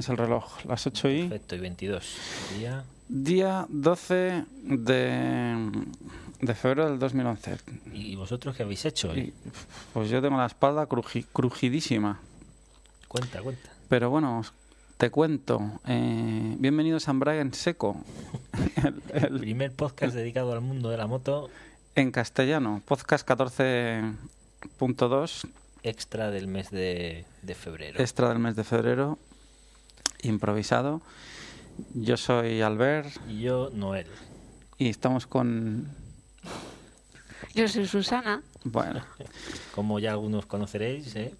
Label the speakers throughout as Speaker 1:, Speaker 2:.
Speaker 1: Tienes el reloj? Las 8 y...
Speaker 2: Perfecto, y 22. Día.
Speaker 1: Día 12 de, de febrero del 2011.
Speaker 2: ¿Y vosotros qué habéis hecho? hoy?
Speaker 1: Y, pues yo tengo la espalda cruji- crujidísima.
Speaker 2: Cuenta, cuenta.
Speaker 1: Pero bueno, te cuento. Eh, bienvenidos a Embrague en Seco. El- el-
Speaker 2: Primer podcast dedicado al mundo de la moto
Speaker 1: en castellano, podcast 14.2,
Speaker 2: extra del mes de, de febrero.
Speaker 1: extra del mes de febrero, improvisado. Yo soy Albert
Speaker 2: Y yo, Noel.
Speaker 1: y estamos con...
Speaker 3: Yo soy Susana.
Speaker 1: Bueno,
Speaker 2: Como ya algunos conoceréis, ¿eh?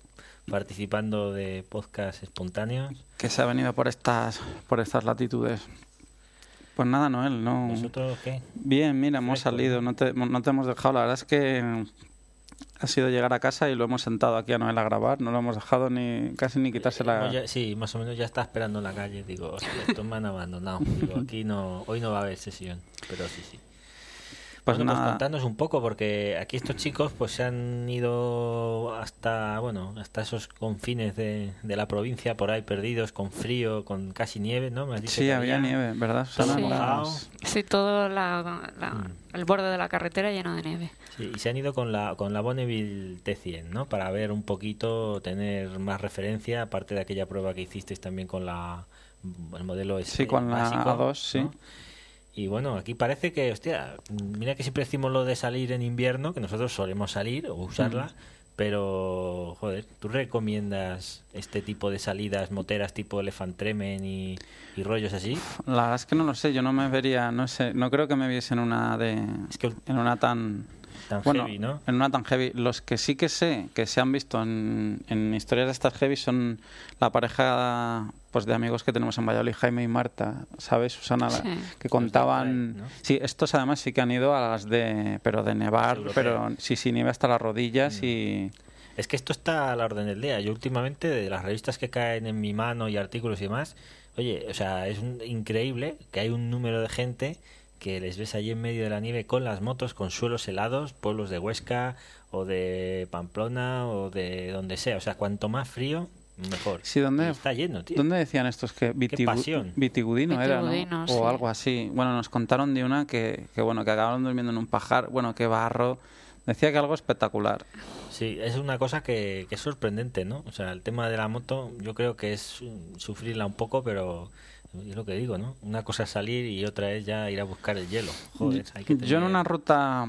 Speaker 2: participando de podcast espontáneos.
Speaker 1: que se ha venido por estas, por estas latitudes. Pues nada, Noel, no...
Speaker 2: ¿Vosotros qué?
Speaker 1: Bien, mira, hemos
Speaker 2: Fresco,
Speaker 1: salido, no te, no te hemos dejado. La verdad es que ha sido llegar a casa y lo hemos sentado aquí a Noel a grabar. No lo hemos dejado ni casi ni quitarse la...
Speaker 2: Sí, más o menos ya está esperando en la calle. Digo, estos me han abandonado. Digo, aquí no, hoy no va a haber sesión. Pero sí, sí.
Speaker 1: Pues
Speaker 2: bueno, pues
Speaker 1: nada,
Speaker 2: contanos un poco, porque aquí estos chicos pues se han ido hasta, bueno, hasta esos confines de, de la provincia, por ahí perdidos, con frío, con casi nieve, ¿no? Me has dicho
Speaker 1: sí,
Speaker 2: que
Speaker 1: había nieve, ¿verdad?
Speaker 3: Sí. Sí, todo la- la-
Speaker 2: Mm.
Speaker 3: el borde de la carretera lleno de nieve.
Speaker 2: Sí, y se han ido con la, con la Bonneville T100, ¿no? Para ver un poquito, tener más referencia, aparte de aquella prueba que hicisteis también con la el modelo S
Speaker 1: Sí, con la
Speaker 2: básico,
Speaker 1: A2, sí.
Speaker 2: ¿no? Y bueno, aquí parece que, hostia, mira que siempre decimos lo de salir en invierno, que nosotros solemos salir o usarla,
Speaker 1: Mm.
Speaker 2: pero, joder, ¿tú recomiendas este tipo de salidas moteras tipo Elephant Tremen y, y rollos así?
Speaker 1: La verdad es que no lo sé, yo no me vería, no sé, no creo que me viese en una de...
Speaker 2: Es que
Speaker 1: En una tan...
Speaker 2: tan
Speaker 1: Bueno,
Speaker 2: heavy, ¿no?
Speaker 1: en una tan heavy. Los que sí que sé que se han visto en, en historias de estas heavy son la pareja pues de amigos que tenemos en Valladolid, Jaime y Marta, ¿sabes, Susana?
Speaker 3: Sí.
Speaker 1: Que contaban... Sí, estos además sí que han ido a las de... Pero de nevar, pero sí, sí, nieve hasta las rodillas
Speaker 2: Mm.
Speaker 1: y...
Speaker 2: Es que esto está a la orden del día. Yo últimamente, de las revistas que caen en mi mano y artículos y demás, oye, o sea, es un- increíble que hay un número de gente que les ves allí en medio de la nieve con las motos, con suelos helados, pueblos de Huesca o de Pamplona o de donde sea. O sea, cuanto más frío, mejor.
Speaker 1: Sí, ¿dónde-
Speaker 2: está lleno, tío.
Speaker 1: ¿Dónde decían estos que Vitigu-
Speaker 2: pasión.
Speaker 1: Vitigudino era, ¿no?
Speaker 3: Vitigudino,
Speaker 1: O algo así. Bueno, nos contaron de una que, que bueno, que acabaron durmiendo en un pajar, bueno, que barro. Decía que algo espectacular.
Speaker 2: Sí, es una cosa que, que es sorprendente, ¿no? O sea, el tema de la moto yo creo que es sufrirla un poco, pero es lo que digo, ¿no? Una cosa es salir y otra es ya ir a buscar el hielo. Joder, hay que
Speaker 1: Yo en
Speaker 2: tener-
Speaker 1: una ruta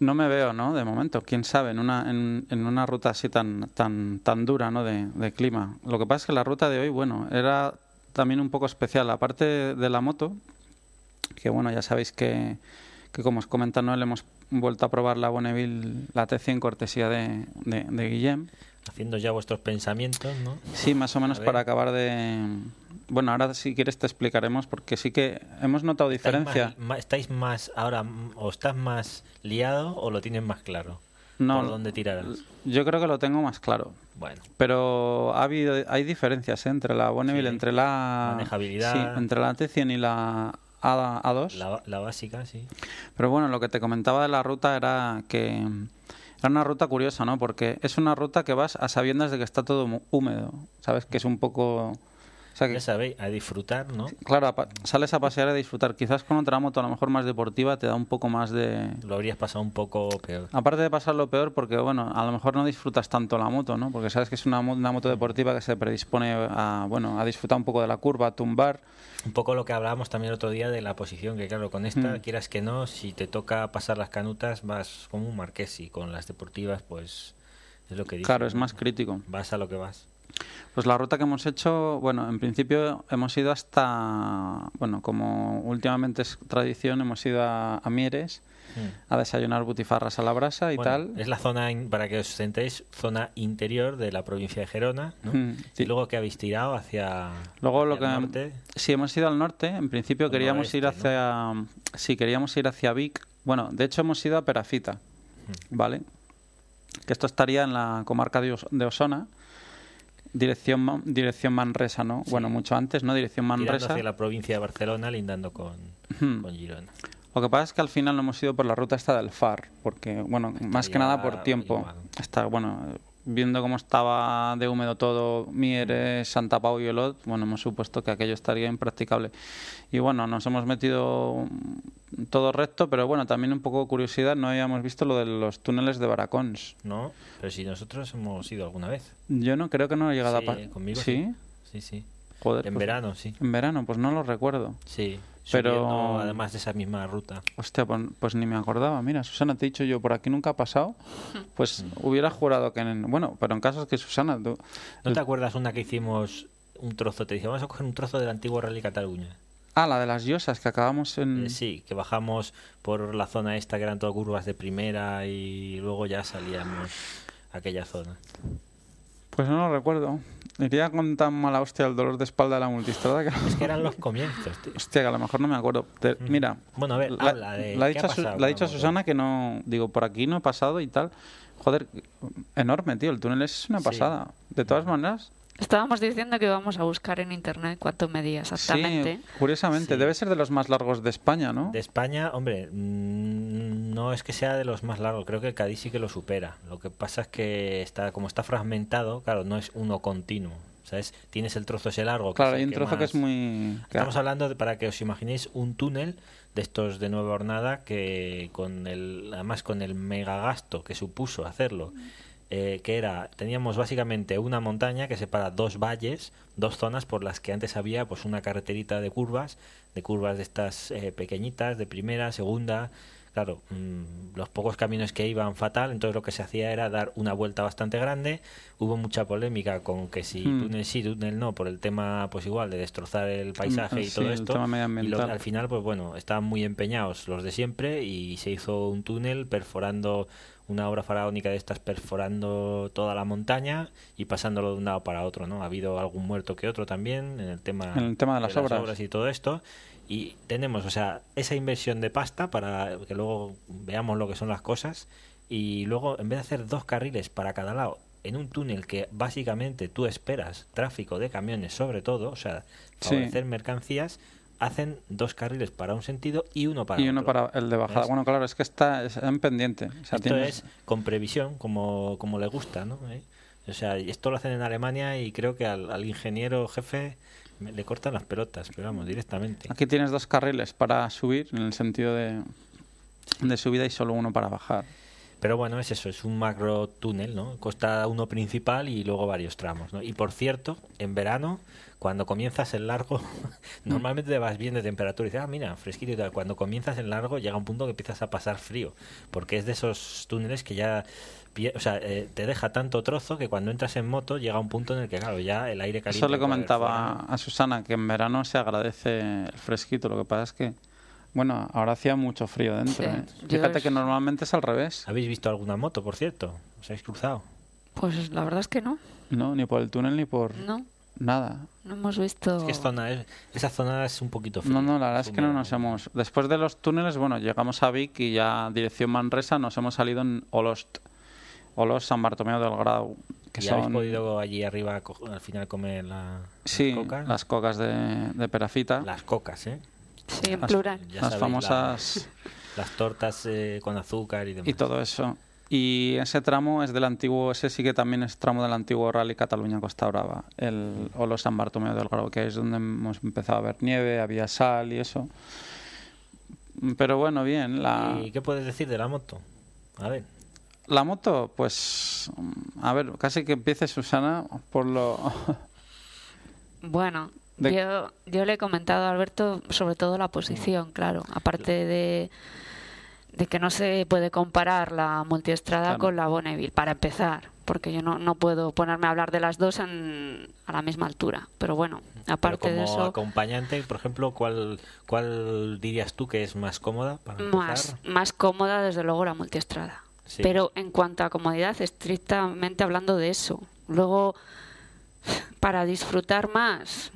Speaker 1: no me veo, ¿no? De momento, quién sabe, en una, en, en una ruta así tan, tan, tan dura, ¿no? De, de clima. Lo que pasa es que la ruta de hoy, bueno, era también un poco especial. Aparte de la moto, que bueno, ya sabéis que, que como os comenta Noel, hemos vuelto a probar la Bonneville, la T100 cortesía de, de, de Guillem.
Speaker 2: Haciendo ya vuestros pensamientos, ¿no?
Speaker 1: Sí, más o menos para acabar de... Bueno, ahora si quieres te explicaremos porque sí que hemos notado
Speaker 2: ¿Estáis
Speaker 1: diferencia.
Speaker 2: más, ¿Estáis más ahora o estás más liado o lo tienes más claro?
Speaker 1: No,
Speaker 2: ¿Por dónde tirarás?
Speaker 1: Yo creo que lo tengo más claro.
Speaker 2: Bueno,
Speaker 1: Pero ha habido, hay diferencias ¿eh? entre la Bonneville,
Speaker 2: Sí.
Speaker 1: entre la
Speaker 2: Manejabilidad.
Speaker 1: sí, entre la T100 y la A, A2.
Speaker 2: la, la básica, sí.
Speaker 1: Pero bueno, lo que te comentaba de la ruta era que era una ruta curiosa, ¿no? Porque es una ruta que vas a sabiendas de que está todo húmedo, ¿sabes? Que es un poco sea que,
Speaker 2: Ya sabéis, a disfrutar, ¿no?
Speaker 1: claro, a sales a pasear a disfrutar. Quizás con otra moto, a lo mejor más deportiva, te da un poco más de...
Speaker 2: Lo habrías pasado un poco peor.
Speaker 1: Aparte de pasarlo peor, porque bueno, a lo mejor no disfrutas tanto la moto, ¿no? Porque sabes que es una, mo- una moto deportiva que se predispone a, bueno, a disfrutar un poco de la curva, a tumbar.
Speaker 2: Un poco lo que hablábamos también el otro día de la posición, que claro, con esta,
Speaker 1: Mm.
Speaker 2: quieras que no, si te toca pasar las canutas, vas como un marqués y con las deportivas, pues es lo que dices.
Speaker 1: Claro, es
Speaker 2: ¿no?
Speaker 1: más crítico.
Speaker 2: Vas a lo que vas.
Speaker 1: Pues la ruta que hemos hecho, bueno, en principio hemos ido hasta, bueno, como últimamente es tradición, hemos ido a, a Mieres
Speaker 2: Mm.
Speaker 1: a desayunar butifarras a la brasa y
Speaker 2: Bueno,
Speaker 1: tal.
Speaker 2: Es la zona, para que os centréis, zona interior de la provincia de Gerona, ¿no?
Speaker 1: Mm, sí.
Speaker 2: Y luego que habéis tirado hacia,
Speaker 1: Luego lo
Speaker 2: hacia
Speaker 1: que
Speaker 2: el norte.
Speaker 1: sí hemos ido al norte, en principio queríamos ir hacia sí, queríamos ir hacia Vic. Bueno, de hecho hemos ido a Perafita,
Speaker 2: Mm.
Speaker 1: ¿vale? Que esto estaría en la comarca de, Os- de Osona. Dirección dirección Manresa, ¿no?
Speaker 2: Sí.
Speaker 1: Bueno, mucho antes, ¿no? Dirección
Speaker 2: tirando
Speaker 1: Manresa.
Speaker 2: hacia la provincia de Barcelona, lindando con,
Speaker 1: Ujú.
Speaker 2: con Girona.
Speaker 1: Lo que pasa es que al final no hemos ido por la ruta esta del FAR, porque, bueno, más que nada por tiempo. Está, bueno, viendo cómo estaba de húmedo todo Mieres, Santa Pau y Olot, bueno, hemos supuesto que aquello estaría impracticable. Y bueno, nos hemos metido todo recto, pero bueno, también un poco curiosidad, no habíamos visto lo de los túneles de Baracons.
Speaker 2: ¿No? Pero si nosotros hemos ido alguna vez.
Speaker 1: Yo no creo que no he llegado
Speaker 2: Sí,
Speaker 1: a... pa-
Speaker 2: conmigo
Speaker 1: ¿Sí?
Speaker 2: Sí, sí.
Speaker 1: Joder,
Speaker 2: En
Speaker 1: pues-
Speaker 2: verano, sí.
Speaker 1: En verano, pues no lo recuerdo.
Speaker 2: Sí.
Speaker 1: Pero-
Speaker 2: además de esa misma ruta.
Speaker 1: Hostia, pues, pues ni me acordaba. Mira, Susana, te he dicho yo, por aquí nunca ha pasado. Pues hubiera jurado que... En, bueno, pero en caso es que Susana... Tú,
Speaker 2: ¿No te acuerdas una que hicimos un trozo? Te dije, vamos a coger un trozo del antiguo Rally Cataluña.
Speaker 1: Ah, la de las Yosas, que acabamos en...
Speaker 2: Eh, sí, que bajamos por la zona esta que eran todas curvas de primera y luego ya salíamos a aquella zona.
Speaker 1: Pues no lo recuerdo. Iría con tan mala hostia el dolor de espalda de la multistrada que...
Speaker 2: Es que eran los comienzos, tío.
Speaker 1: Hostia, que a lo mejor no me acuerdo. Te-. Mira,
Speaker 2: Bueno, a ver,
Speaker 1: la,
Speaker 2: habla de
Speaker 1: la ha dicho,
Speaker 2: pasado
Speaker 1: la dicho a. Susana que no... Digo, por aquí no he pasado y tal. Joder, enorme, tío. El túnel es una
Speaker 2: Sí.
Speaker 1: pasada. De todas maneras,
Speaker 3: Estábamos diciendo que íbamos a buscar en internet cuánto medía exactamente.
Speaker 1: sí, curiosamente,
Speaker 2: Sí.
Speaker 1: debe ser de los más largos de España, ¿no?
Speaker 2: De España, hombre, mm, no es que sea de los más largos, creo que el Cádiz sí que lo supera. Lo que pasa es que está como está fragmentado, claro, no es uno continuo. ¿Sabes? Tienes el trozo ese largo. que
Speaker 1: Claro, hay un trozo que es muy...
Speaker 2: Estamos hablando de, para que os imaginéis un túnel de estos de nueva hornada que con el además con el megagasto que supuso hacerlo eh, que era teníamos básicamente una montaña que separa dos valles dos zonas por las que antes había pues una carreterita de curvas de curvas de estas eh, pequeñitas de primera segunda claro mm, los pocos caminos que iban fatal entonces lo que se hacía era dar una vuelta bastante grande hubo mucha polémica con que si
Speaker 1: Hmm.
Speaker 2: túnel sí túnel no por el tema pues igual de destrozar el paisaje y
Speaker 1: sí,
Speaker 2: todo esto y lo-
Speaker 1: medioambiental.
Speaker 2: al final pues bueno estaban muy empeñados los de siempre y se hizo un túnel perforando una obra faraónica de estas perforando toda la montaña y pasándolo de un lado para otro no ha habido algún muerto que otro también en el tema
Speaker 1: En el tema de las obras.
Speaker 2: y todo esto y tenemos o sea esa inversión de pasta para que luego veamos lo que son las cosas y luego en vez de hacer dos carriles para cada lado en un túnel que básicamente tú esperas tráfico de camiones sobre todo o sea
Speaker 1: Sí.
Speaker 2: favorecer mercancías hacen dos carriles para un sentido y uno para
Speaker 1: y uno
Speaker 2: otro.
Speaker 1: para el de bajada.
Speaker 2: ¿Ves?
Speaker 1: Bueno, claro, es que está es en pendiente. O sea,
Speaker 2: esto
Speaker 1: tienes-
Speaker 2: es con previsión como, como le gusta ¿no? ¿Eh? o sea esto lo hacen en Alemania y creo que al, al ingeniero jefe me- le cortan las pelotas pero vamos directamente
Speaker 1: Aquí tienes dos carriles para subir, en el sentido de, de subida, y solo uno para bajar.
Speaker 2: Pero bueno, es eso, es un macro túnel, ¿no? Costa uno principal y luego varios tramos, ¿no? Y por cierto, en verano, cuando comienzas el largo, normalmente te vas bien de temperatura y dices, ah, mira, fresquito y tal. Cuando comienzas el largo llega un punto que empiezas a pasar frío, porque es de esos túneles que ya, o sea, eh, te deja tanto trozo que cuando entras en moto llega un punto en el que, claro, ya el aire caliente...
Speaker 1: Eso le comentaba a Susana que en verano se agradece el fresquito. Lo que pasa es que, bueno, ahora hacía mucho frío dentro.
Speaker 3: Sí,
Speaker 1: ¿eh? Fíjate que normalmente es al revés.
Speaker 2: ¿Habéis visto alguna moto, por cierto? ¿Os habéis cruzado?
Speaker 3: Pues la verdad es que no.
Speaker 1: No, ni por el túnel ni por
Speaker 3: No,
Speaker 1: nada.
Speaker 3: no hemos visto.
Speaker 2: Es que es zona, es- esa zona es un poquito fría.
Speaker 1: No, no, la verdad es que no nos hemos. Después de los túneles, bueno, llegamos a Vic y ya dirección Manresa nos hemos salido en Olost. Olost, San Bartomeu del Grau. Que
Speaker 2: ¿Y habéis podido allí arriba al final comer la,
Speaker 1: Sí,
Speaker 2: las cocas?
Speaker 1: las cocas de, de Perafita.
Speaker 2: Las cocas, ¿eh?
Speaker 3: Sí, en
Speaker 1: las-
Speaker 3: plural.
Speaker 2: Ya
Speaker 1: las
Speaker 2: sabéis,
Speaker 1: famosas.
Speaker 2: Las tortas eh, con azúcar y demás.
Speaker 1: y todo eso. Y ese tramo es del antiguo, ese sí que también es tramo del antiguo Rally Cataluña Costa Brava, el o los San Bartomeu del Grau, que es donde hemos empezado a ver nieve, había sal y eso. Pero bueno, bien. La...
Speaker 2: ¿Y qué puedes decir de la moto? A ver.
Speaker 1: La moto, pues, a ver, casi que empiece Susana por lo...
Speaker 3: Bueno, yo, yo le he comentado a Alberto sobre todo la posición, claro, aparte de, de que no se puede comparar la multiestrada con la Bonneville, para empezar, porque yo no, no puedo ponerme a hablar de las dos en, a la misma altura, pero bueno, aparte de eso...
Speaker 2: acompañante, por ejemplo, ¿cuál, ¿cuál dirías tú que es más cómoda para
Speaker 3: Más, más cómoda, desde luego, la multiestrada. Pero en cuanto a comodidad, estrictamente hablando de eso. Luego, para disfrutar más,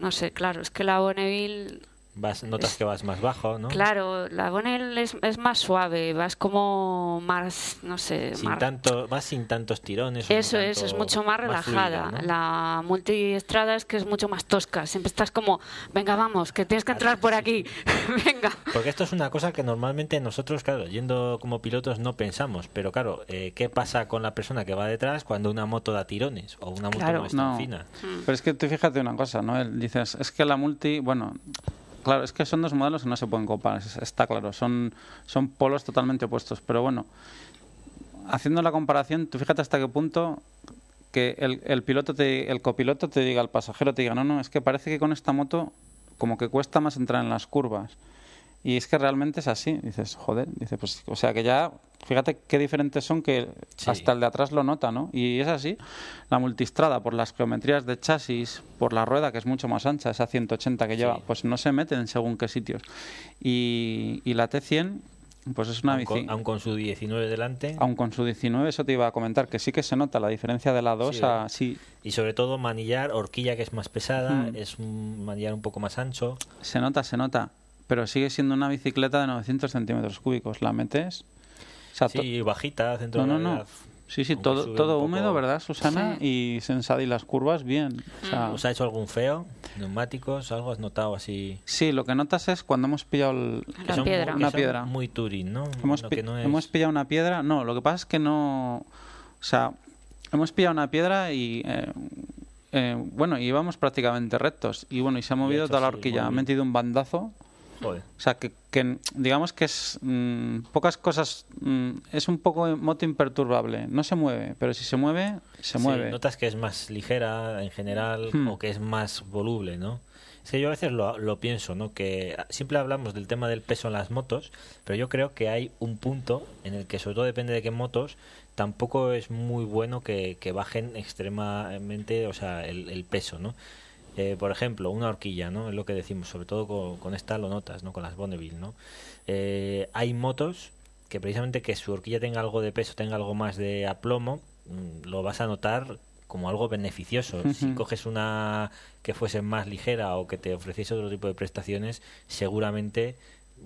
Speaker 3: no sé, claro, es que la Bonneville
Speaker 2: Vas, notas que vas más bajo, ¿no?
Speaker 3: Claro, la Bonneville es, es, más suave, vas como más, no sé...
Speaker 2: Sin tanto, vas sin tantos tirones.
Speaker 3: Eso es, es mucho más relajada. La multiestrada es que es mucho más tosca, siempre estás como, venga, vamos, que tienes que entrar por aquí, venga.
Speaker 2: Porque esto es una cosa que normalmente nosotros, claro, yendo como pilotos no pensamos, pero claro, eh, ¿qué pasa con la persona que va detrás cuando una moto da tirones o una moto no es tan fina?
Speaker 1: Pero es que tú fíjate una cosa, ¿no? Dices, es que la multi, bueno Claro, es que son dos modelos que no se pueden comparar, está claro, son, son polos totalmente opuestos. Pero bueno, haciendo la comparación, tú fíjate hasta qué punto que el, el piloto, te, el copiloto te diga al pasajero, te diga, no, no, es que parece que con esta moto como que cuesta más entrar en las curvas. Y es que realmente es así. Dices, joder, dice, pues, o sea que ya, fíjate qué diferentes son que hasta el de atrás lo nota, ¿no? Y es así. La multistrada, por las geometrías de chasis, por la rueda, que es mucho más ancha, esa 180 que lleva, pues no se meten según qué sitios. Y, y la T100, pues es una bici.
Speaker 2: Aún con su 19 delante.
Speaker 1: Aún con su 19, eso te iba a comentar, que sí que se nota la diferencia de la 2 a. Sí.
Speaker 2: Y sobre todo manillar, horquilla que es más pesada, hmm. es un manillar un poco más ancho.
Speaker 1: Se nota, se nota pero sigue siendo una bicicleta de 900 centímetros cúbicos. ¿La metes?
Speaker 2: sí, bajita, centro
Speaker 1: no, no, no. Sí, sí, todo, todo húmedo, ¿verdad, Susana? Y sensada y las curvas bien.
Speaker 2: O ¿Os ha hecho algún feo? ¿Neumáticos? ¿Algo has notado así?
Speaker 1: Sí, lo que notas es cuando hemos pillado
Speaker 3: la piedra.
Speaker 1: una piedra.
Speaker 2: Muy touring, ¿no?
Speaker 1: Hemos, hemos pillado una piedra. No, lo que pasa es que no. O sea, hemos pillado una piedra y. Eh, eh, bueno, íbamos prácticamente rectos. Y bueno, y se ha movido toda la horquilla. Ha metido un bandazo o sea, que, digamos que es mm, pocas cosas, mm, es un poco moto imperturbable. No se mueve, pero si se mueve, se mueve.
Speaker 2: Notas que es más ligera en general hmm. o que es más voluble, ¿no? Es que yo a veces lo, lo, pienso, ¿no? Que siempre hablamos del tema del peso en las motos, pero yo creo que hay un punto en el que, sobre todo depende de qué motos, tampoco es muy bueno que, que bajen extremadamente, o sea, el, el peso, ¿no? Eh, por ejemplo, una horquilla, ¿no? Es lo que decimos, sobre todo con, esta lo notas, ¿no? Con las Bonneville, ¿no? Eh, hay motos que precisamente que su horquilla tenga algo de peso, tenga algo más de aplomo, mm, lo vas a notar como algo beneficioso. Si coges una que fuese más ligera o que te ofreciese otro tipo de prestaciones, seguramente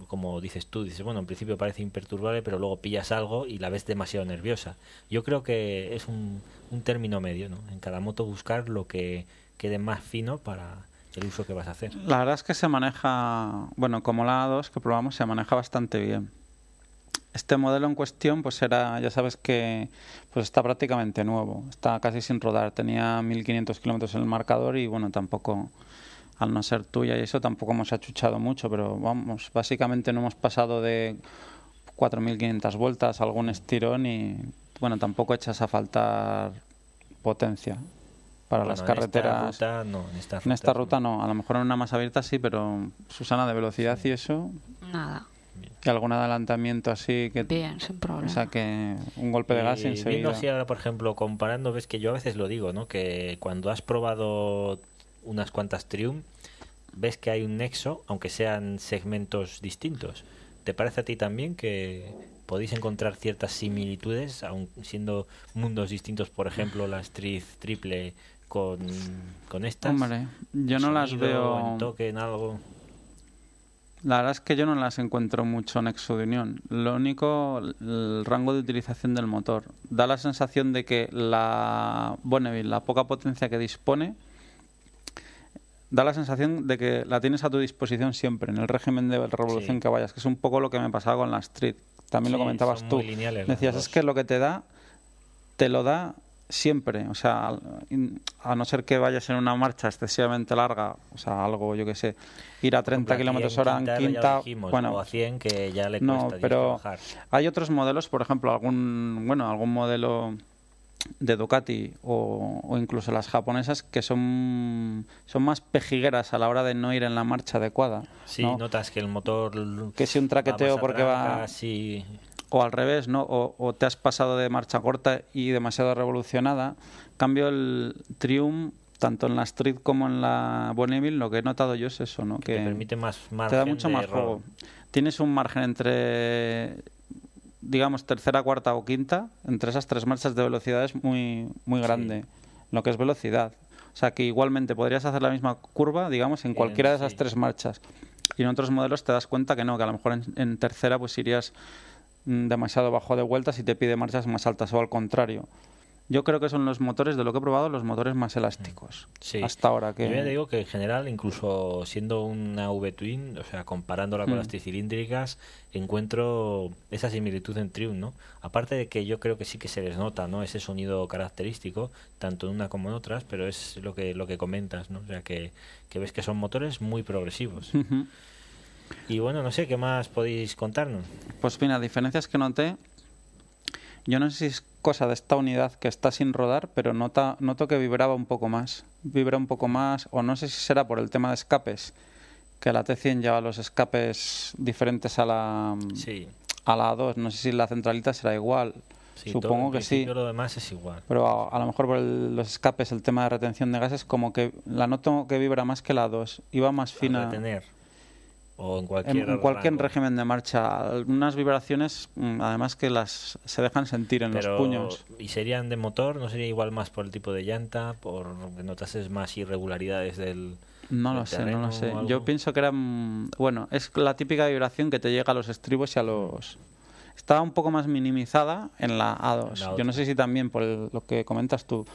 Speaker 2: como dices tú, dices, bueno, en principio parece imperturbable, pero luego pillas algo y la ves demasiado nerviosa. Yo creo que es un, un término medio, ¿no? En cada moto buscar lo que quede más fino para el uso que vas a hacer.
Speaker 1: La verdad es que se maneja, bueno, como la A2 que probamos, se maneja bastante bien. Este modelo en cuestión, pues era, ya sabes que pues está prácticamente nuevo, está casi sin rodar, tenía 1500 kilómetros en el marcador y bueno, tampoco, al no ser tuya y eso, tampoco hemos achuchado mucho, pero vamos, básicamente no hemos pasado de 4500 vueltas, algún estirón y bueno, tampoco echas a faltar potencia para las carreteras.
Speaker 2: En esta, ruta, no,
Speaker 1: en esta ruta, no. A lo mejor en una más abierta sí, pero Susana, de velocidad y eso.
Speaker 3: Nada.
Speaker 1: Y algún adelantamiento así que.
Speaker 3: Bien, sin problema.
Speaker 1: O sea, que un golpe de gas y enseguida.
Speaker 2: Viendo así ahora, por ejemplo, comparando, ves que yo a veces lo digo, ¿no? Que cuando has probado unas cuantas Triumph, ves que hay un nexo, aunque sean segmentos distintos. ¿Te parece a ti también que podéis encontrar ciertas similitudes, aun siendo mundos distintos, por ejemplo, la Street Triple con, con estas?
Speaker 1: Hombre, yo no las veo.
Speaker 2: En toque, en algo.
Speaker 1: La verdad es que yo no las encuentro mucho nexo de unión. Lo único, el rango de utilización del motor. Da la sensación de que la Bonneville, la poca potencia que dispone, da la sensación de que la tienes a tu disposición siempre, en el régimen de revolución que vayas, que es un poco lo que me pasaba con la Street también lo comentabas tú. Decías, es que lo que te da, te lo da siempre. O sea, a no ser que vayas en una marcha excesivamente larga, o sea, algo, yo que sé, ir a 30
Speaker 2: Aquí
Speaker 1: kilómetros hora en quinta,
Speaker 2: dijimos,
Speaker 1: bueno,
Speaker 2: o a 100 que ya le
Speaker 1: no,
Speaker 2: cuesta
Speaker 1: pero
Speaker 2: trabajar.
Speaker 1: hay otros modelos, por ejemplo, algún, bueno, algún modelo de Ducati o, o incluso las japonesas que son, son más pejigueras a la hora de no ir en la marcha adecuada.
Speaker 2: Sí,
Speaker 1: ¿no?
Speaker 2: notas que el motor
Speaker 1: Que si un
Speaker 2: va
Speaker 1: traqueteo
Speaker 2: más
Speaker 1: porque va
Speaker 2: atrás, sí.
Speaker 1: O al revés, ¿no? O, o te has pasado de marcha corta y demasiado revolucionada. Cambio el Triumph tanto en la Street como en la Bonneville, lo que he notado yo es eso, ¿no?
Speaker 2: que
Speaker 1: Que
Speaker 2: permite más
Speaker 1: te da
Speaker 2: margen
Speaker 1: mucho
Speaker 2: de
Speaker 1: más
Speaker 2: error.
Speaker 1: juego. Tienes un margen entre digamos tercera, cuarta o quinta, entre esas tres marchas de velocidad es muy muy grande, lo que es velocidad. O sea que igualmente podrías hacer la misma curva, digamos, en cualquiera de esas
Speaker 2: sí.
Speaker 1: tres marchas. Y en otros modelos te das cuenta que no, que a lo mejor en, en tercera pues irías demasiado bajo de vueltas y te pide marchas más altas o al contrario. Yo creo que son los motores, de lo que he probado, los motores más elásticos.
Speaker 2: Sí.
Speaker 1: Hasta ahora que...
Speaker 2: Yo ya te digo que en general, incluso siendo una V-Twin, o sea, comparándola con
Speaker 1: Mm.
Speaker 2: las tricilíndricas, encuentro esa similitud en Triumph, ¿no? Aparte de que yo creo que sí que se les nota, ¿no? Ese sonido característico, tanto en una como en otras, pero es lo que, lo que comentas, ¿no? O sea, que, que ves que son motores muy progresivos. Y bueno, no sé, ¿qué más podéis contarnos?
Speaker 1: Pues mira, diferencias que noté. Yo no sé si es cosa de esta unidad que está sin rodar, pero nota, noto que vibraba un poco más. Vibra un poco más, o no sé si será por el tema de escapes, que la T100 lleva los escapes diferentes a la,
Speaker 2: Sí,
Speaker 1: a la A2. No sé si la centralita será igual.
Speaker 2: sí
Speaker 1: Supongo que sí.
Speaker 2: Lo demás es igual.
Speaker 1: Pero a, a lo mejor por el- los escapes, el tema de retención de gases, como que la noto que vibra más que la 2. Iba más
Speaker 2: A
Speaker 1: fina.
Speaker 2: retener. O en cualquier,
Speaker 1: en cualquier
Speaker 2: rango.
Speaker 1: régimen de marcha, algunas vibraciones, mm, además que las se dejan sentir en
Speaker 2: Pero,
Speaker 1: los puños.
Speaker 2: ¿Y serían de motor? ¿No sería igual más por el tipo de llanta? ¿Por notases más irregularidades del...?
Speaker 1: No lo sé, no lo sé. Yo pienso que era, mm, bueno, es la típica vibración que te llega a los estribos y a los. Estaba un poco más minimizada en la A2.
Speaker 2: En la
Speaker 1: Yo no sé si también por el- lo que comentas tú,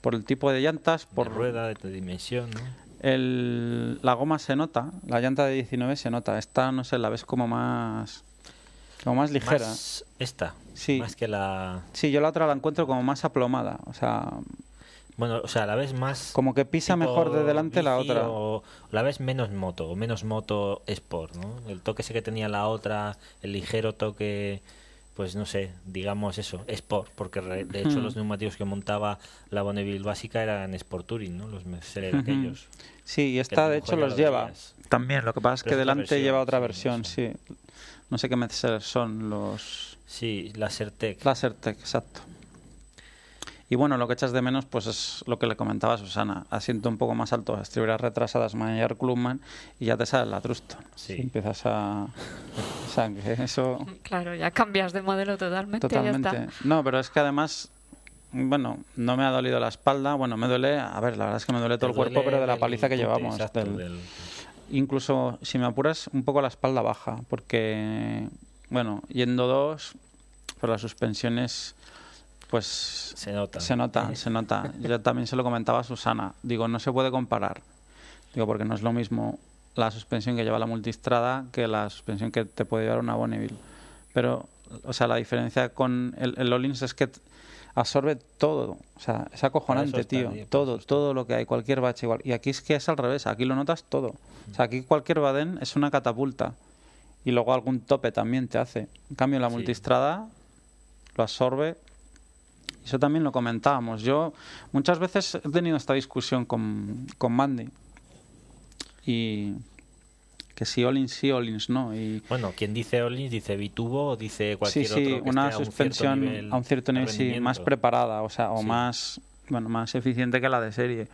Speaker 1: por el tipo de llantas,
Speaker 2: Por
Speaker 1: por
Speaker 2: rueda, de dimensión, ¿no?
Speaker 1: El, la goma se nota, la llanta de 19 se nota. Esta, no sé, la ves como más, como más ligera.
Speaker 2: Más esta,
Speaker 1: Sí.
Speaker 2: más que la...
Speaker 1: Sí, yo la otra la encuentro como más aplomada, o sea,
Speaker 2: Bueno, o sea, la ves más...
Speaker 1: como que pisa mejor de delante la otra.
Speaker 2: O la ves menos moto, o menos moto sport, ¿no? El toque ese que tenía la otra, el ligero toque... Pues no sé, digamos eso, Sport, porque re- de hecho
Speaker 1: Hmm.
Speaker 2: los neumáticos que montaba la Bonneville básica eran Sport Touring, ¿no? Los Mercedes aquellos.
Speaker 1: Sí, y esta de hecho los
Speaker 2: lo
Speaker 1: lleva. También, lo que pasa es que delante
Speaker 2: versión,
Speaker 1: lleva otra
Speaker 2: sí,
Speaker 1: versión,
Speaker 2: eso.
Speaker 1: sí. No sé qué Mercedes son los
Speaker 2: Sí, la Sertec.
Speaker 1: Lasertec, exacto. Y bueno, lo que echas de menos pues es lo que le comentaba Susana, asiento un poco más alto, estriberas retrasadas, manejar Clubman y ya te sale la Truston.
Speaker 2: Sí.
Speaker 1: Si empiezas a... O sea, que eso...
Speaker 3: Claro, ya cambias de modelo totalmente. Ya
Speaker 1: Totalmente.
Speaker 3: está.
Speaker 1: No, pero es que además, bueno, no me ha dolido la espalda. Bueno, me duele, a ver, la verdad es que me duele todo el cuerpo, pero de la paliza que llevamos.
Speaker 2: exacto,
Speaker 1: del-
Speaker 2: del-
Speaker 1: Incluso, si me apuras, un poco la espalda baja, porque, bueno, yendo dos, pero las suspensiones, pues
Speaker 2: Se nota.
Speaker 1: se nota, se nota. Yo también se lo comentaba a Susana. Digo, no se puede comparar. Digo, porque no es lo mismo la suspensión que lleva la multistrada que la suspensión que te puede llevar una Bonneville. Pero, o sea, la diferencia con el, el Olins es que absorbe todo. O sea, es acojonante,
Speaker 2: está,
Speaker 1: tío. Todo, todo lo que hay, cualquier bache igual. Y aquí es que es al revés, aquí lo notas todo. O sea, aquí cualquier badén es una catapulta. Y luego algún tope también te hace. En cambio, la
Speaker 2: Sí.
Speaker 1: multistrada lo absorbe eso también lo comentábamos. Yo muchas veces he tenido esta discusión con, con Mandy. Y que si Olins sí, Olins no. Y
Speaker 2: Bueno, quien dice Olins dice bitubo o dice
Speaker 1: sí,
Speaker 2: cualquier
Speaker 1: sí,
Speaker 2: otro que
Speaker 1: una
Speaker 2: esté a un cierto
Speaker 1: suspensión
Speaker 2: nivel
Speaker 1: a un cierto nivel sí, más preparada, o sea, o
Speaker 2: Sí.
Speaker 1: más bueno, más eficiente que la de serie.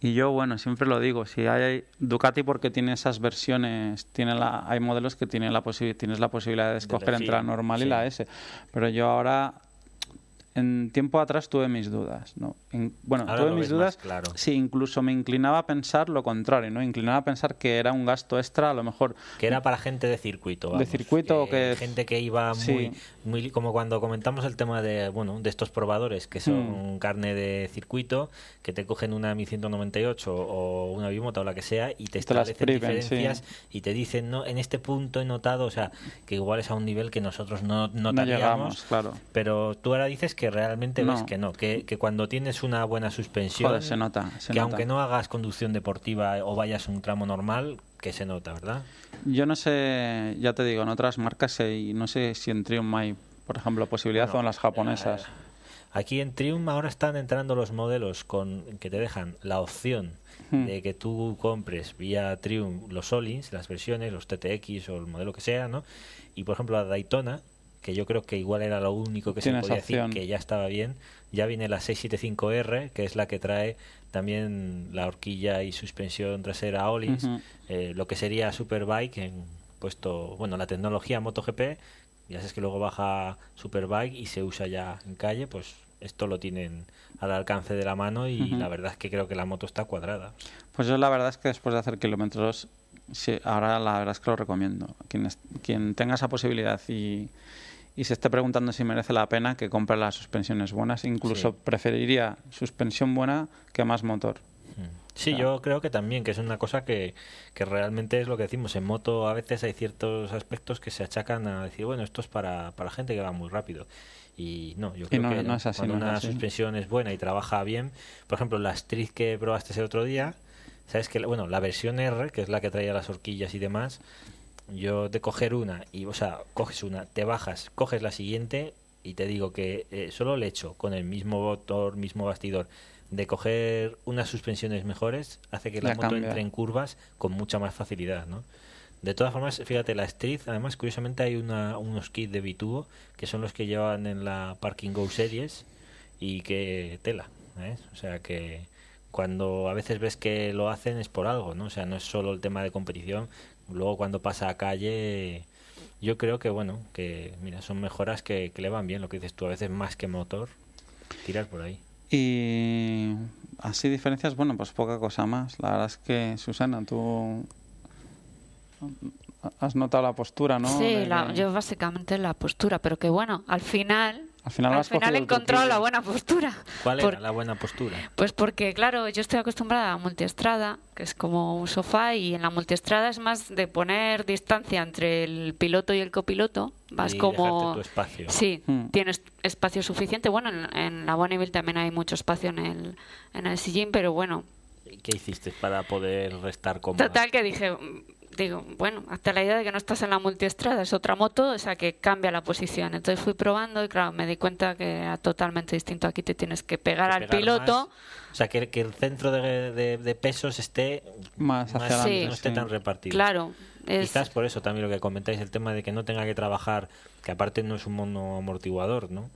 Speaker 1: Y yo, bueno, siempre lo digo, si hay Ducati porque tiene esas versiones, tiene la, hay modelos que tienen la tienes la posibilidad de escoger entre la normal y
Speaker 2: sí.
Speaker 1: la S. Pero yo ahora en tiempo atrás tuve mis dudas, ¿no? En- bueno,
Speaker 2: Ahora
Speaker 1: tuve mis dudas.
Speaker 2: claro.
Speaker 1: Sí, incluso me inclinaba a pensar lo contrario, ¿no? Inclinaba a pensar que era un gasto extra, a lo mejor
Speaker 2: Que era para gente de circuito.
Speaker 1: De
Speaker 2: vamos,
Speaker 1: circuito o que-
Speaker 2: Gente que iba
Speaker 1: Sí.
Speaker 2: muy, muy... Como cuando comentamos el tema de, bueno, de estos probadores que son
Speaker 1: Mm.
Speaker 2: carne de circuito, que te cogen una 1198 o una bimota o la que sea y te
Speaker 1: Te
Speaker 2: establecen
Speaker 1: priven, sí.
Speaker 2: diferencias y te dicen, no, en este punto he notado, o sea, que igual es a un nivel que nosotros no
Speaker 1: no
Speaker 2: notaríamos.
Speaker 1: llegamos, claro.
Speaker 2: Pero tú ahora dices que realmente ves que no, que, que cuando tienes una buena suspensión,
Speaker 1: Joder, se nota, se
Speaker 2: que
Speaker 1: nota.
Speaker 2: aunque no hagas conducción deportiva o vayas un tramo normal, que se nota, ¿verdad?
Speaker 1: Yo no sé, ya te digo, en otras marcas y no sé si en Triumph hay, por ejemplo, posibilidad
Speaker 2: Bueno,
Speaker 1: o en las japonesas.
Speaker 2: eh, Aquí en Triumph ahora están entrando los modelos con que te dejan la opción
Speaker 1: Hmm.
Speaker 2: de que tú compres vía Triumph los Solins, las versiones, los TTX o el modelo que sea, ¿no? Y por ejemplo la Daytona, que yo creo que igual era lo único que se podía decir que ya estaba bien, ya viene la 675R, que es la que trae también la horquilla y suspensión trasera Olins,
Speaker 1: Ujú.
Speaker 2: eh, lo que sería Superbike en puesto, bueno, la tecnología MotoGP, ya sabes que luego baja Superbike y se usa ya en calle, pues esto lo tienen al alcance de la mano y la verdad es que creo que la moto está cuadrada.
Speaker 1: Pues yo la verdad es que después de hacer kilómetros, sí, ahora la verdad es que lo recomiendo. Quien, quien tenga esa posibilidad y, y se esté preguntando si merece la pena, que compre las suspensiones buenas. Incluso
Speaker 2: Sí.
Speaker 1: preferiría suspensión buena que más motor.
Speaker 2: Sí,
Speaker 1: Ah.
Speaker 2: yo creo que también, que es una cosa que, que realmente es lo que decimos. En moto a veces hay ciertos aspectos que se achacan a decir, bueno, esto es para, para gente que va muy rápido. Y no, yo creo
Speaker 1: no-
Speaker 2: que
Speaker 1: no es así,
Speaker 2: cuando
Speaker 1: no
Speaker 2: una
Speaker 1: así.
Speaker 2: suspensión es buena y trabaja bien, por ejemplo, la Street que probaste el otro día, sabes que, bueno, la versión R, que es la que traía las horquillas y demás, yo de coger una y, o sea, coges una, te bajas, coges la siguiente y te digo que eh, solo el hecho con el mismo motor, mismo bastidor, de coger unas suspensiones mejores hace que la moto
Speaker 1: cambia.
Speaker 2: entre en curvas con mucha más facilidad, ¿no? De todas formas, fíjate, la Street, además, curiosamente hay una, unos kits de Bitubo que son los que llevan en la Parking Go Series y que tela, ¿ves? O sea que cuando a veces ves que lo hacen es por algo, ¿no? O sea, no es solo el tema de competición. Luego cuando pasa a calle, yo creo que, bueno, que, mira, son mejoras que, que le van bien, lo que dices tú, a veces más que motor, tiras por ahí.
Speaker 1: Y así diferencias, bueno, pues poca cosa más. La verdad es que, Susana, tú has notado la postura, ¿no?
Speaker 3: Sí, la- yo básicamente la postura, pero que bueno, al final,
Speaker 1: Al final,
Speaker 3: al
Speaker 1: has
Speaker 3: final
Speaker 1: truquillo.
Speaker 3: la buena postura.
Speaker 2: ¿Cuál
Speaker 3: Por-
Speaker 2: era la buena postura?
Speaker 3: Pues porque, claro, yo estoy acostumbrada a multiestrada, que es como un sofá, y en la multiestrada es más de poner distancia entre el piloto y el copiloto. Vas
Speaker 2: Y
Speaker 3: como...
Speaker 2: tu espacio.
Speaker 3: Sí,
Speaker 1: Hmm.
Speaker 3: tienes espacio suficiente. Bueno, en, en la Bonneville también hay mucho espacio en el, en el sillín, pero bueno,
Speaker 2: ¿Y ¿Qué hiciste para poder restar cómoda?
Speaker 3: Total que dije, digo, bueno, hasta la idea de que no estás en la multiestrada, es otra moto, o sea que cambia la posición. Entonces fui probando y claro, me di cuenta que era totalmente distinto. Aquí te tienes que pegar
Speaker 2: Que
Speaker 3: al
Speaker 2: pegar
Speaker 3: piloto.
Speaker 2: más. o sea, que, que el centro de, de- de pesos esté
Speaker 1: Más hacia
Speaker 3: adelante,
Speaker 2: no esté
Speaker 1: sí.
Speaker 2: tan repartido.
Speaker 3: Claro, es,
Speaker 2: Quizás por eso también lo que comentáis, el tema de que no tenga que trabajar, que aparte no es un mono amortiguador, ¿no?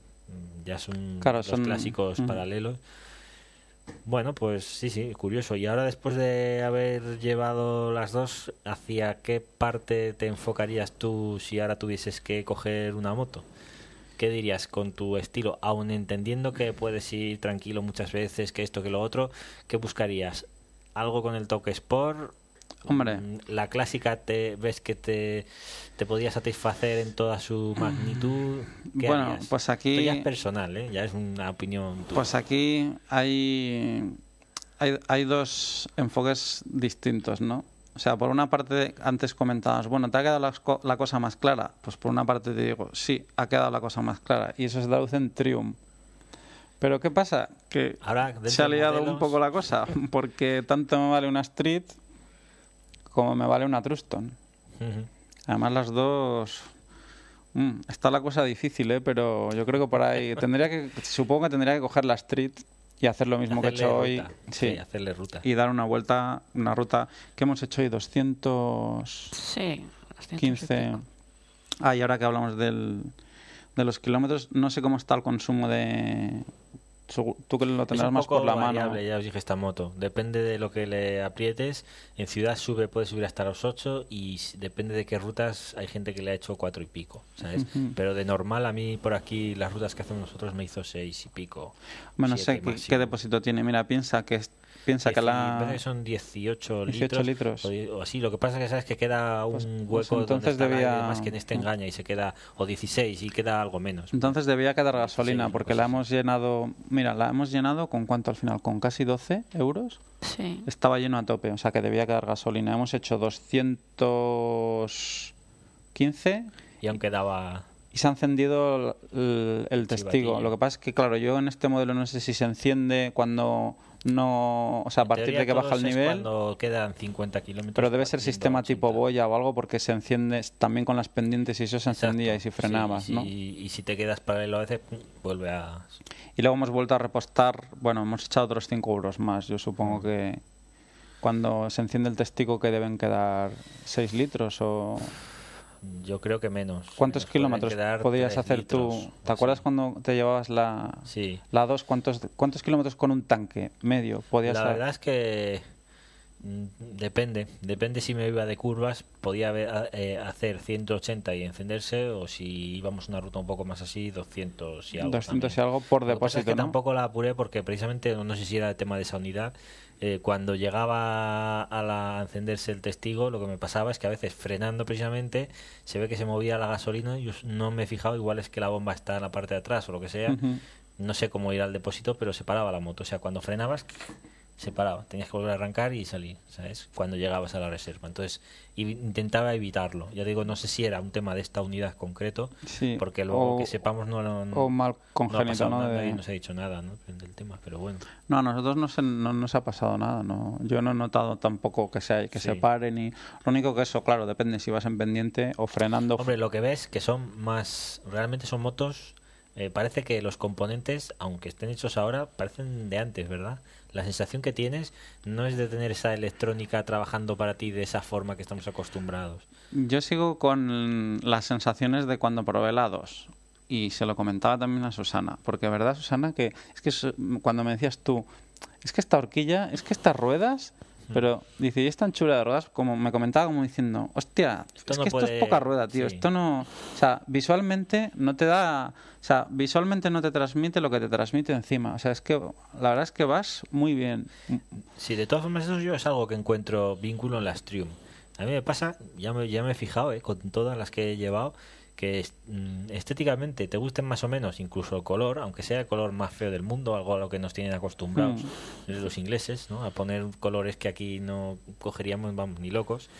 Speaker 2: Ya son
Speaker 1: Claro,
Speaker 2: los
Speaker 1: son-
Speaker 2: clásicos paralelos. Bueno, pues sí, sí, curioso. Y ahora después de haber llevado las dos, ¿hacia qué parte te enfocarías tú si ahora tuvieses que coger una moto? ¿Qué dirías con tu estilo? Aun entendiendo que puedes ir tranquilo muchas veces, que esto, que lo otro, ¿qué buscarías? ¿Algo con el toque sport?
Speaker 1: Hombre.
Speaker 2: Mm, La clásica te ves que te, te podría satisfacer en toda su magnitud. ¿Qué
Speaker 1: Bueno,
Speaker 2: harías?
Speaker 1: pues aquí-
Speaker 2: Esto ya es personal, ¿eh? Ya es una opinión tuya.
Speaker 1: Pues aquí hay, hay, hay dos enfoques distintos, ¿no? O sea, por una parte, antes comentabas, bueno, ¿te ha quedado la, co- la cosa más clara? Pues por una parte te digo, sí, ha quedado la cosa más clara. Y eso se traduce en Triumph. Pero ¿qué pasa? Que
Speaker 2: Ahora,
Speaker 1: se ha liado un poco la cosa, porque tanto me vale una Street como me vale una Truston. Además las dos... mm, está la cosa difícil, ¿eh? Pero yo creo que por ahí tendría que... Supongo que tendría que coger la Street y hacer lo mismo que he hecho hoy.
Speaker 2: ruta.
Speaker 1: Sí.
Speaker 2: hacerle ruta.
Speaker 1: Y dar una vuelta, una ruta que hemos hecho hoy 215...
Speaker 3: sí, 200 y pico.
Speaker 1: Ah, y ahora que hablamos del, de los kilómetros, no sé cómo está el consumo de, tú que lo tendrás más por la
Speaker 2: variable,
Speaker 1: mano.
Speaker 2: ya os dije esta moto. Depende de lo que le aprietes. En ciudad sube, puede subir hasta los 8 y depende de qué rutas hay gente que le ha hecho cuatro y pico, ¿sabes?
Speaker 1: Ujú.
Speaker 2: Pero de normal a mí por aquí las rutas que hacemos nosotros me hizo seis y pico.
Speaker 1: Bueno, sé qué, qué depósito tiene. Mira, piensa que es- piensa que la
Speaker 2: son 18,
Speaker 1: 18
Speaker 2: litros,
Speaker 1: litros.
Speaker 2: O, así. Lo que pasa es que sabes que queda un
Speaker 1: Pues-
Speaker 2: hueco
Speaker 1: pues
Speaker 2: donde
Speaker 1: entonces
Speaker 2: aire,
Speaker 1: debía-
Speaker 2: más que en este engaña y se queda o 16 y queda algo menos.
Speaker 1: entonces debía quedar gasolina
Speaker 2: Sí,
Speaker 1: porque
Speaker 2: pues
Speaker 1: la
Speaker 2: sí.
Speaker 1: hemos llenado. Mira, la hemos llenado con cuánto al final, con casi 12 euros.
Speaker 3: Sí.
Speaker 1: Estaba lleno a tope, o sea que debía quedar gasolina. Hemos hecho 215
Speaker 2: Y aún quedaba
Speaker 1: y se ha encendido el, el testigo. Lo que pasa es que, claro, yo en este modelo no sé si se enciende cuando no. O sea, a partir de que baja el nivel.
Speaker 2: Cuando quedan 50 kilómetros.
Speaker 1: Pero debe ser sistema
Speaker 2: 80.
Speaker 1: tipo boya o algo porque se enciende también con las pendientes y eso se
Speaker 2: Exacto.
Speaker 1: encendía y si
Speaker 2: Sí,
Speaker 1: frenabas,
Speaker 2: y
Speaker 1: ¿no?
Speaker 2: si- Y, si te quedas paralelo a veces, vuelve a.
Speaker 1: Y luego hemos vuelto a repostar, bueno, hemos echado otros 5 euros más. Yo
Speaker 2: Mm.
Speaker 1: supongo que cuando se enciende el testigo que deben quedar 6 litros o...
Speaker 2: Yo creo que menos.
Speaker 1: ¿Cuántos
Speaker 2: Nos
Speaker 1: kilómetros podías hacer tú?
Speaker 2: litros,
Speaker 1: ¿Te
Speaker 2: o
Speaker 1: acuerdas cuando te llevabas la,
Speaker 2: Sí.
Speaker 1: la 2? ¿Cuántos, ¿Cuántos kilómetros con un tanque medio podías
Speaker 2: La
Speaker 1: hacer?
Speaker 2: verdad es que mm, depende. Depende si me iba de curvas. Podía haber- a- eh, hacer 180 y encenderse. O si íbamos una ruta un poco más así, 200 y algo.
Speaker 1: 200 y
Speaker 2: también.
Speaker 1: algo por
Speaker 2: Lo que pasa es
Speaker 1: depósito,
Speaker 2: que
Speaker 1: ¿no?
Speaker 2: tampoco la apuré porque precisamente, no sé si era el tema de esa unidad, eh, cuando llegaba a, la, a encenderse el testigo, lo que me pasaba es que a veces frenando precisamente se ve que se movía la gasolina y yo no me he fijado, igual es que la bomba está en la parte de atrás o lo que sea, no sé cómo ir al depósito, pero se paraba la moto, o sea, cuando frenabas se paraba, tenías que volver a arrancar y salir, ¿sabes? Cuando llegabas a la reserva. Entonces intentaba evitarlo. Ya digo, no sé si era un tema de esta unidad concreto,
Speaker 1: Sí,
Speaker 2: porque luego
Speaker 1: o-
Speaker 2: que sepamos no, no,
Speaker 1: O mal
Speaker 2: no ha
Speaker 1: congénito,
Speaker 2: pasado
Speaker 1: ¿no?
Speaker 2: nada,
Speaker 1: De-
Speaker 2: nadie nos ha dicho nada ¿no? del tema, pero bueno.
Speaker 1: No, a nosotros no, se, no nos ha pasado nada. No. Yo no he notado tampoco que, se, que se pare ni... Lo único que eso, claro, depende si vas en pendiente o frenando.
Speaker 2: Hombre, lo que ves que son más, realmente son motos, eh, parece que los componentes, aunque estén hechos ahora, parecen de antes, ¿verdad? La sensación que tienes no es de tener esa electrónica trabajando para ti de esa forma que estamos acostumbrados.
Speaker 1: Yo sigo con las sensaciones de cuando probé la 2. Y se lo comentaba también a Susana. Porque, ¿verdad, Susana? Que es que cuando me decías tú, es que esta horquilla, es que estas ruedas... Pero dice, y esta anchura de ruedas, como me comentaba como diciendo, hostia,
Speaker 2: Esto
Speaker 1: es
Speaker 2: no
Speaker 1: que esto es poca rueda, tío.
Speaker 2: sí.
Speaker 1: Esto no. O sea, visualmente no te da. O sea, visualmente no te transmite lo que te transmite encima. O sea, es que la verdad es que vas muy bien.
Speaker 2: Sí, de todas formas, eso yo es algo que encuentro vínculo en las Triumph. A mí me pasa, ya me, ya me he fijado eh, con todas las que he llevado, que mm, estéticamente te gusten más o menos, incluso el color, aunque sea el color más feo del mundo, algo a lo que nos tienen acostumbrados los ingleses, ¿no? A poner colores que aquí no cogeríamos, vamos, ni locos.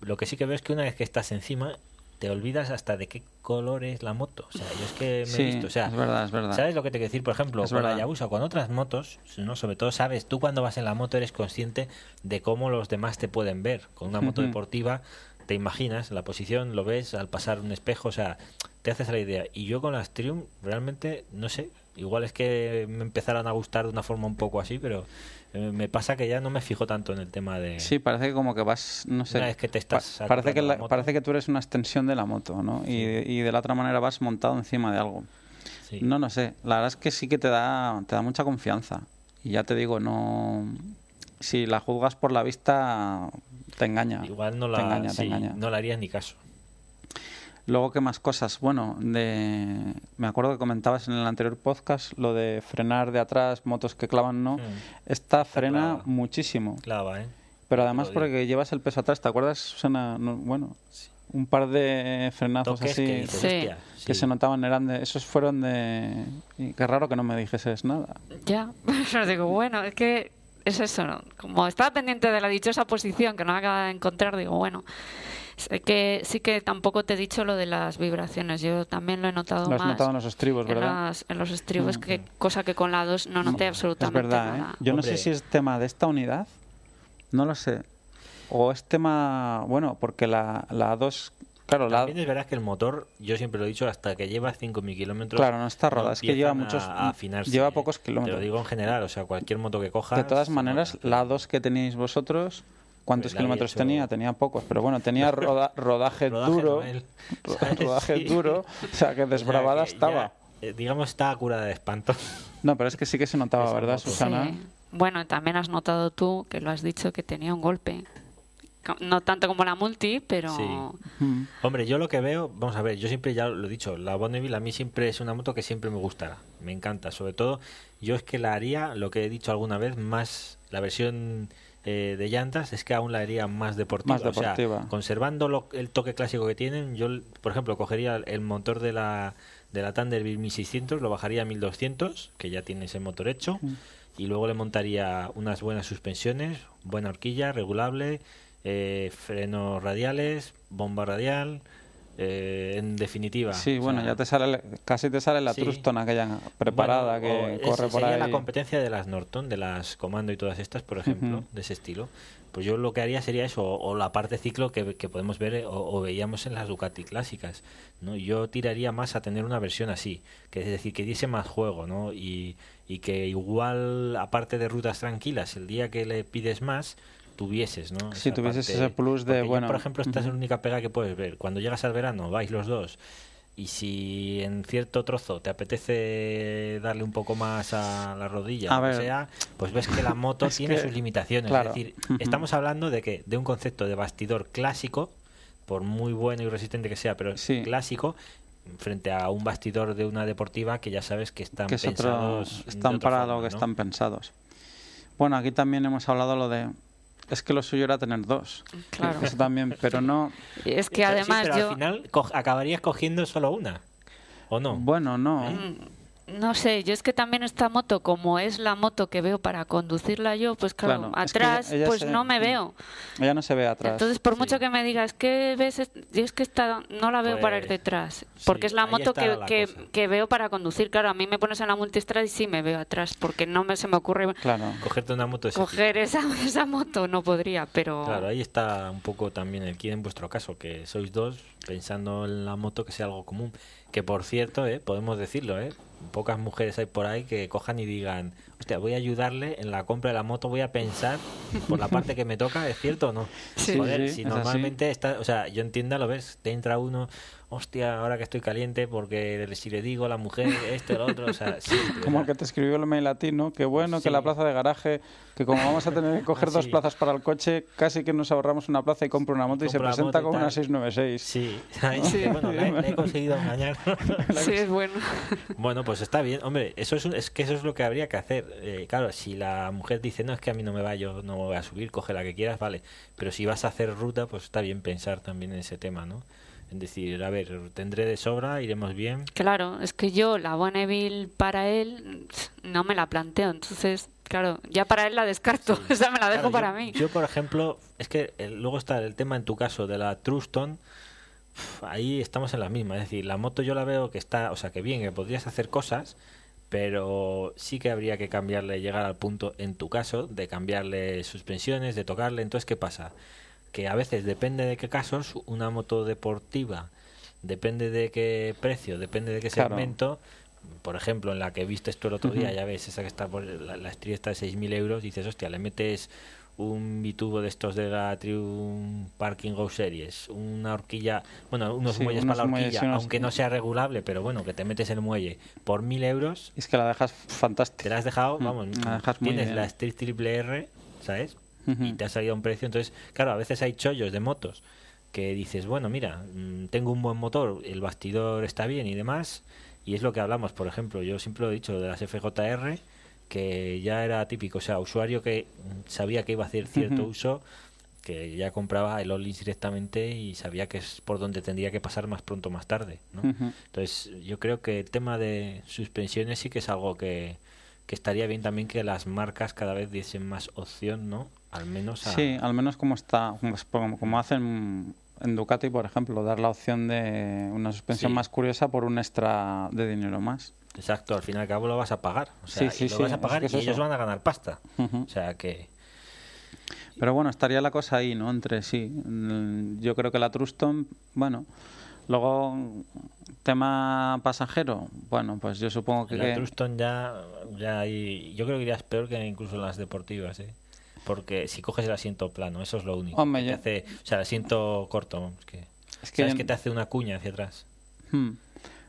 Speaker 2: Lo que sí que veo es que una vez que estás encima, te olvidas hasta de qué color es la moto. O sea, yo es que me he visto, o sea,
Speaker 1: es verdad, es verdad.
Speaker 2: ¿Sabes lo que te quiero decir? Por ejemplo,
Speaker 1: Es
Speaker 2: con la
Speaker 1: verdad.
Speaker 2: Yabusa, con otras motos, ¿no? sobre todo sabes, tú cuando vas en la moto eres consciente de cómo los demás te pueden ver. Con una moto deportiva te imaginas la posición, lo ves al pasar un espejo, o sea, te haces la idea. Y yo con las Triumph realmente, no sé, igual es que me empezaron a gustar de una forma un poco así, pero eh, me pasa que ya no me fijo tanto en el tema de...
Speaker 1: Sí, parece que como que vas, no sé.
Speaker 2: Una vez que te estás
Speaker 1: pa- parece, que la- parece que tú eres una extensión de la moto, ¿no? Y, y de la otra manera vas montado encima de algo.
Speaker 2: Sí.
Speaker 1: No, no sé. La verdad es que sí que te da, te da mucha confianza. Y ya te digo, no. Si la juzgas por la vista, te engaña.
Speaker 2: Igual no
Speaker 1: Te
Speaker 2: la,
Speaker 1: engaña, te engaña.
Speaker 2: no le harías ni caso.
Speaker 1: Luego, ¿qué más cosas? Bueno, de... me acuerdo que comentabas en el anterior podcast lo de frenar de atrás, motos que clavan, ¿no?
Speaker 2: Mm.
Speaker 1: Esta frena
Speaker 2: clava.
Speaker 1: muchísimo.
Speaker 2: Clava, ¿eh?
Speaker 1: Pero además porque llevas el peso atrás, ¿te acuerdas, Susana? No, bueno, un par de frenazos
Speaker 2: Toques
Speaker 1: así
Speaker 2: que dices,
Speaker 3: Sí.
Speaker 2: hostia,
Speaker 1: que
Speaker 2: sí.
Speaker 1: se notaban, eran de... Esos fueron de... y qué raro que no me dijeses nada.
Speaker 3: Ya, pero digo, bueno, es que es eso, ¿no? Como estaba pendiente de la dichosa posición que no acaba de encontrar, digo, bueno, sé que sí que tampoco te he dicho lo de las vibraciones, yo también lo he notado
Speaker 1: Lo has
Speaker 3: más
Speaker 1: notado en los estribos,
Speaker 3: en,
Speaker 1: ¿verdad?
Speaker 3: las- en los estribos,
Speaker 1: Mm.
Speaker 3: que cosa que con la 2 no noté
Speaker 1: Es
Speaker 3: absolutamente
Speaker 1: verdad, ¿eh?
Speaker 3: nada.
Speaker 1: Yo no sé si es tema de esta unidad, no lo sé. O es tema, bueno, porque la, la 2, claro, la,
Speaker 2: También es verdad que el motor, yo siempre lo he dicho, hasta que lleva 5.000 kilómetros.
Speaker 1: Claro, no está roda, es que lleva muchos-
Speaker 2: A, afinarse,
Speaker 1: lleva pocos kilómetros.
Speaker 2: Te lo digo en general, o sea, cualquier moto que cojas.
Speaker 1: de todas
Speaker 2: se
Speaker 1: maneras, la 2 que teníais vosotros, ¿cuántos
Speaker 2: Pues la
Speaker 1: kilómetros
Speaker 2: hecho-
Speaker 1: tenía? Tenía pocos, pero bueno, tenía roda- rodaje,
Speaker 2: Rodaje
Speaker 1: duro, rodaje
Speaker 2: Sí.
Speaker 1: duro, o sea que
Speaker 2: O sea,
Speaker 1: desbravada
Speaker 2: que
Speaker 1: estaba.
Speaker 2: ya, eh, digamos, está curada de espanto.
Speaker 1: No, pero es que sí que se notaba,
Speaker 2: Esa
Speaker 1: ¿verdad,
Speaker 2: moto.
Speaker 1: Susana?
Speaker 3: Sí. Bueno, también has notado tú que lo has dicho que tenía un golpe. No tanto como la multi, pero
Speaker 2: Sí.
Speaker 1: Mm.
Speaker 2: Hombre, yo lo que veo, vamos a ver, yo siempre ya lo he dicho, la Bonneville a mí siempre es una moto que siempre me gustará, me encanta, sobre todo yo es que la haría, lo que he dicho alguna vez, más la versión eh, de llantas es que aún la haría más deportiva,
Speaker 1: Más deportiva.
Speaker 2: o sea, conservando lo- el toque clásico que tienen, yo por ejemplo cogería el motor de la de la Thunderbird 1600, lo bajaría a 1200, que ya tiene ese motor hecho,
Speaker 1: Mm.
Speaker 2: y luego le montaría unas buenas suspensiones, buena horquilla, regulable, eh, frenos radiales, bomba radial, eh, en definitiva.
Speaker 1: Sí, bueno,
Speaker 2: sea,
Speaker 1: ya te sale, casi te sale la
Speaker 2: Sí.
Speaker 1: Truston aquella preparada
Speaker 2: bueno,
Speaker 1: que corre por ahí.
Speaker 2: la competencia de las Norton, de las Comando y todas estas, por ejemplo, de ese estilo. Pues yo lo que haría sería eso, o, o la parte ciclo que, que podemos ver eh, o, o veíamos en las Ducati clásicas. ¿no? Yo tiraría más a tener una versión así, que es decir, que diese más juego, ¿no? Y, y que igual, aparte de rutas tranquilas, el día que le pides más, tuvieses, ¿no?
Speaker 1: Sí,
Speaker 2: Esa
Speaker 1: tuvieses
Speaker 2: parte-
Speaker 1: ese plus de,
Speaker 2: porque yo,
Speaker 1: bueno,
Speaker 2: por ejemplo, esta es la única pega que puedes ver. Cuando llegas al verano, vais los dos y si en cierto trozo te apetece darle un poco más a la rodilla,
Speaker 1: A
Speaker 2: o
Speaker 1: ver.
Speaker 2: sea, pues ves que la moto tiene
Speaker 1: que-
Speaker 2: sus limitaciones.
Speaker 1: claro.
Speaker 2: Es decir, estamos hablando de que de un concepto de bastidor clásico, por muy bueno y resistente que sea, pero
Speaker 1: Sí.
Speaker 2: clásico, frente a un bastidor de una deportiva que ya sabes que están
Speaker 1: que es
Speaker 2: pensados
Speaker 1: están
Speaker 2: otra
Speaker 1: para
Speaker 2: forma,
Speaker 1: lo que
Speaker 2: ¿no?
Speaker 1: están pensados. Bueno, aquí también hemos hablado lo de es que lo suyo era tener dos.
Speaker 3: Claro.
Speaker 1: Eso también, pero no.
Speaker 3: es que
Speaker 2: Sí,
Speaker 3: además
Speaker 2: pero
Speaker 3: yo
Speaker 2: al final co- acabarías cogiendo solo una, ¿o no?
Speaker 1: Bueno, no.
Speaker 3: Mm, No sé, yo es que también esta moto, como es la moto que veo para conducirla yo, pues claro,
Speaker 1: Claro, es que
Speaker 3: atrás
Speaker 1: ella
Speaker 3: pues
Speaker 1: se-
Speaker 3: no me veo.
Speaker 1: Ella no se ve atrás.
Speaker 3: Entonces, por
Speaker 2: Sí.
Speaker 3: mucho que me digas, que ves? Yo es que esta no la veo para ir
Speaker 2: Pues,
Speaker 3: detrás,
Speaker 2: sí,
Speaker 3: porque es la moto que,
Speaker 2: la
Speaker 3: que, veo para conducir. Claro, a mí me pones en la multistrada y sí me veo atrás, porque no me, se me ocurre
Speaker 1: Claro.
Speaker 2: Cogerte una moto
Speaker 3: coger esa, esa moto, no podría, pero...
Speaker 2: Claro, ahí está un poco también el kit en vuestro caso, que sois dos pensando en la moto que sea algo común. Que por cierto, ¿eh? podemos decirlo, ¿eh? Pocas mujeres hay por ahí que cojan y digan, hostia, voy a ayudarle en la compra de la moto, voy a pensar por la parte que me toca, ¿es cierto o no?
Speaker 1: Sí,
Speaker 2: Joder,
Speaker 1: sí,
Speaker 2: si
Speaker 1: es así.
Speaker 2: normalmente está, o sea, yo entiendo, lo ves, te entra uno, hostia, ahora que estoy caliente porque si le digo a la mujer esto, lo otro, o sea, sí,
Speaker 1: Como el que te escribió el mail latino, que bueno, que la plaza de garaje, que como vamos a tener que coger dos plazas para el coche, casi que nos ahorramos una plaza y compro una moto y, se
Speaker 2: la
Speaker 1: presenta con una
Speaker 2: tal.
Speaker 1: 696.
Speaker 2: Sí, ahí
Speaker 3: Sí.
Speaker 2: bueno, le he conseguido engañar.
Speaker 3: Sí, es bueno.
Speaker 2: Bueno, pues está bien, hombre, eso es, un- es que eso es lo que habría que hacer. Eh, claro, si la mujer dice, no, es que a mí no me va, yo no voy a subir, coge la que quieras, vale. Pero si vas a hacer ruta, pues está bien pensar también en ese tema, ¿no? En decir, a ver, tendré de sobra, iremos bien.
Speaker 3: Claro, es que yo la Bonneville para él no me la planteo, entonces, claro, ya para él la descarto, esa me la dejo
Speaker 2: Claro,
Speaker 3: para
Speaker 2: yo,
Speaker 3: mí.
Speaker 2: Yo, por ejemplo, es que eh, luego está el tema en tu caso de la Truston. Ahí estamos en la misma, es decir, la moto yo la veo que está, o sea, que bien, que podrías hacer cosas, pero sí que habría que cambiarle, llegar al punto, en tu caso, de cambiarle suspensiones, de tocarle. Entonces, ¿qué pasa? Que a veces depende de qué casos, una moto deportiva, depende de qué precio, depende de qué
Speaker 1: Claro.
Speaker 2: segmento. Por ejemplo, en la que viste tú el otro día, ya ves, esa que está por la, la estrella está de 6.000 euros, dices, hostia, le metes un bitubo de estos de la Triumph Parking Go Series, una horquilla, bueno, unos
Speaker 1: Sí,
Speaker 2: muelles
Speaker 1: unos
Speaker 2: para la
Speaker 1: muelles
Speaker 2: horquilla,
Speaker 1: unos-
Speaker 2: aunque no sea regulable, pero bueno, que te metes el muelle por 1.000 euros,
Speaker 1: es que la dejas
Speaker 2: te
Speaker 1: fantástica.
Speaker 2: la has dejado,
Speaker 1: Mm,
Speaker 2: vamos,
Speaker 1: la dejas muy
Speaker 2: tienes la Street Triple R, ¿sabes? Y te ha salido a un precio, entonces, claro, a veces hay chollos de motos que dices, bueno, mira, mm, tengo un buen motor, el bastidor está bien y demás, y es lo que hablamos, por ejemplo, yo siempre lo he dicho de las FJR, que ya era típico, o sea, usuario que sabía que iba a hacer cierto uso, que ya compraba el All directamente y sabía que es por donde tendría que pasar más pronto o más tarde, ¿no? Entonces, yo creo que el tema de suspensiones sí que es algo que, que estaría bien también que las marcas cada vez diesen más opción, ¿no? Al menos a...
Speaker 1: Sí, al menos como está, como, como- como hacen en Ducati, por ejemplo, dar la opción de una suspensión
Speaker 2: Sí.
Speaker 1: más curiosa por un extra de dinero más.
Speaker 2: Exacto, al fin y al cabo lo vas a pagar. O sea,
Speaker 1: Sí, sí,
Speaker 2: y lo
Speaker 1: sí,
Speaker 2: vas a
Speaker 1: es
Speaker 2: pagar
Speaker 1: que
Speaker 2: y ellos van a ganar pasta. O sea que...
Speaker 1: Pero bueno, estaría la cosa ahí, ¿no? Entre sí. Mm, Yo creo que la Truston, bueno. Luego, tema pasajero, bueno, pues yo supongo que...
Speaker 2: La Truston ya, ya hay... Yo creo que irías peor que incluso las deportivas, ¿eh? Porque si coges el asiento plano, eso es lo único.
Speaker 1: Hombre,
Speaker 2: que te hace, o sea, el asiento corto, es que...
Speaker 1: Es que
Speaker 2: ¿Sabes que te hace una cuña hacia atrás?
Speaker 1: Hmm.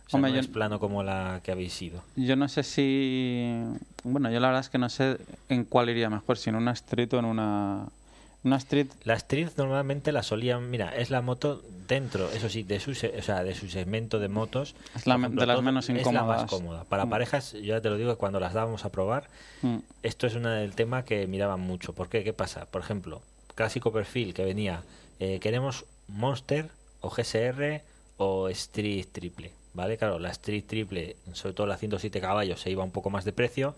Speaker 2: O sea, no es plano como la que habéis ido.
Speaker 1: Yo no sé si... Bueno, yo la verdad es que no sé en cuál iría mejor, si en una street o en una... Una street...
Speaker 2: La street normalmente la solían... Mira, es la moto dentro, eso sí, de su, o sea, de su segmento de motos.
Speaker 1: Es la, de las menos incómodas.
Speaker 2: Es la más cómoda. Para mm. parejas, yo ya te lo digo, cuando las dábamos a probar, mm. esto es una del tema que miraban mucho. ¿Por qué? ¿Qué pasa? Por ejemplo, clásico perfil que venía, eh, queremos Monster o GSR o Street Triple ¿vale? Claro, la Street Triple, sobre todo la 107 caballos, se iba un poco más de precio.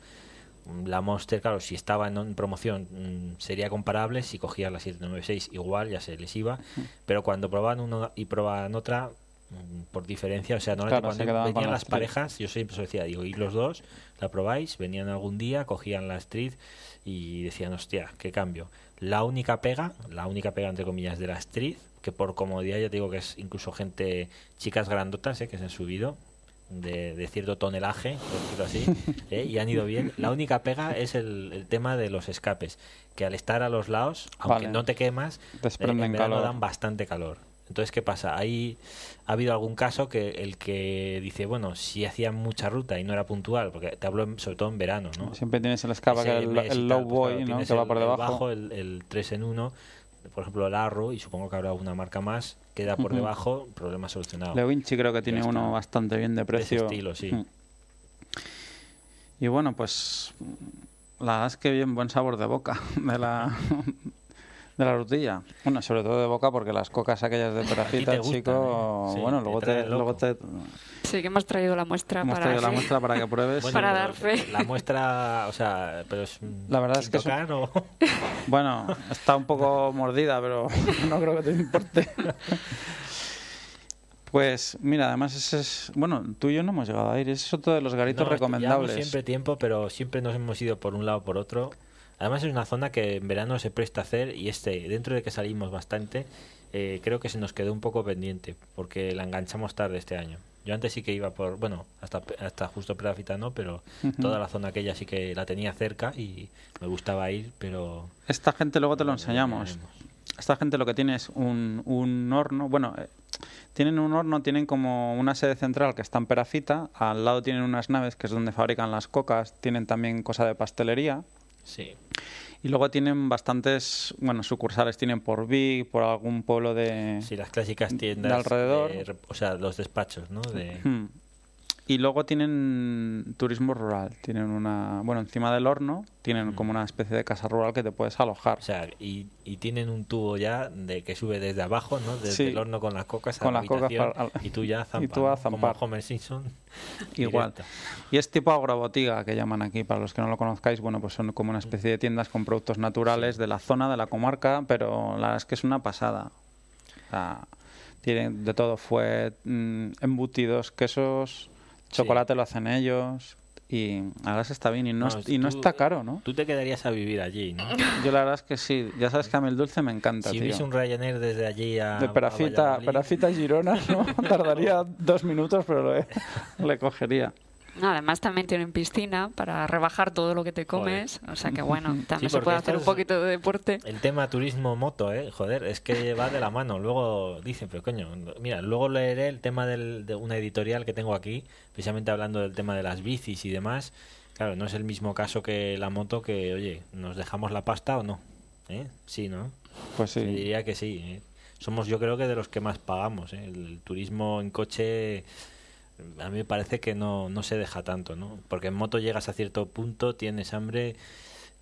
Speaker 2: La Monster, claro, si estaba en promoción mm, sería comparable, si cogía la 796 igual ya se les iba, pero cuando probaban una y probaban otra, mm, por diferencia, o sea, no cuando venían las parejas, yo siempre os decía, digo, y los dos, la probáis, venían algún día, cogían la Street y decían, hostia, qué cambio. La única pega, la única pega entre comillas de la Street, que por comodidad ya te digo que es incluso gente, chicas grandotas, ¿eh? que se han subido de, cierto tonelaje, por así, ¿eh? y han ido bien. La única pega es el, tema de los escapes, que al estar a los lados, aunque no te quemas, eh, dan bastante calor. Entonces, ¿qué pasa? Ahí ha habido algún caso que el que dice, bueno, si hacía mucha ruta y no era puntual, porque te hablo sobre todo en verano, ¿no?
Speaker 1: Siempre tienes el escapa, que el, low boy, ¿no? Que va por debajo.
Speaker 2: El, el, 3 en 1, por ejemplo, el Arrow, y supongo que habrá una marca más, queda por debajo, problema solucionado.
Speaker 1: Le Vinci creo que tiene uno bastante bien de precio.
Speaker 2: De estilo, sí.
Speaker 1: Y bueno, pues la verdad es que bien buen sabor de boca de la de la rutilla. Bueno, sobre todo de boca porque las cocas aquellas de perafita, chico, ¿eh? bueno, luego te, luego te
Speaker 3: Sí, que hemos traído la muestra
Speaker 1: hemos
Speaker 3: para
Speaker 1: traído la muestra para que pruebes.
Speaker 3: para dar fe.
Speaker 2: La muestra, o sea, pero es
Speaker 1: La verdad es que Bueno, está un poco mordida, pero no creo que te importe. Pues mira, además ese es, bueno, tú y yo no hemos llegado a ir, ese es otro de los garitos recomendables.
Speaker 2: siempre tiempo, pero siempre nos hemos ido por un lado o por otro Además es una zona que en verano se presta a hacer y este, dentro de que salimos bastante, eh, creo que se nos quedó un poco pendiente porque la enganchamos tarde este año. Yo antes sí que iba por, bueno, hasta, hasta justo Pedafita no, pero toda la zona aquella sí que la tenía cerca y me gustaba ir, pero...
Speaker 1: Esta gente luego te lo enseñamos. Esta gente lo que tiene es un, un horno, bueno, eh, tienen un horno, tienen como una sede central que está en Perafita, al lado tienen unas naves que es donde fabrican las cocas, tienen también cosa de pastelería
Speaker 2: Sí.
Speaker 1: Y luego tienen bastantes, bueno, sucursales tienen por Vic, por algún pueblo de...
Speaker 2: Sí, las clásicas tiendas.
Speaker 1: De alrededor.
Speaker 2: o sea, los despachos, ¿no? De...
Speaker 1: Y luego tienen turismo rural. Tienen una. Bueno, encima del horno tienen como una especie de casa rural que te puedes alojar.
Speaker 2: O sea, y, y tienen un tubo ya de que sube desde abajo, ¿no? Desde el horno con las cocas
Speaker 1: con las cocas
Speaker 2: y tú ya zampas.
Speaker 1: Y tú a zampar.
Speaker 2: Como Homer Simpson.
Speaker 1: Igual. Y es tipo agrobotiga que llaman aquí, para los que no lo conozcáis. Bueno, pues son como una especie de tiendas con productos naturales de la zona, de la comarca, pero la verdad es que es una pasada. O sea, tienen de todo: fue mm, embutidos, quesos Chocolate lo hacen ellos. Y ahora se está bien y no, y no está caro, ¿no?
Speaker 2: Tú te quedarías a vivir allí, ¿no?
Speaker 1: Yo la verdad es que sí. Ya sabes que a mí el dulce me encanta,
Speaker 2: Si hubiese un Ryanair desde allí a
Speaker 1: De Perafita, Perafita Girona, ¿no? Tardaría dos minutos, pero le cogería
Speaker 3: además también tienen piscina para rebajar todo lo que te comes, o sea que bueno, también se puede hacer un poquito de deporte.
Speaker 2: El tema turismo moto, eh, joder, es que va de la mano. Luego dicen, pero coño, mira, luego leeré el tema de una editorial que tengo aquí, precisamente hablando del tema de las bicis y demás. Claro, no es el mismo caso que la moto que, oye, ¿nos dejamos la pasta o no? ¿Eh? Sí, ¿no?
Speaker 1: Pues sí.
Speaker 2: diría que sí. ¿eh? Somos yo creo que de los que más pagamos. ¿eh? El turismo en coche a mí me parece que no, no se deja tanto, ¿no? Porque en moto llegas a cierto punto, tienes hambre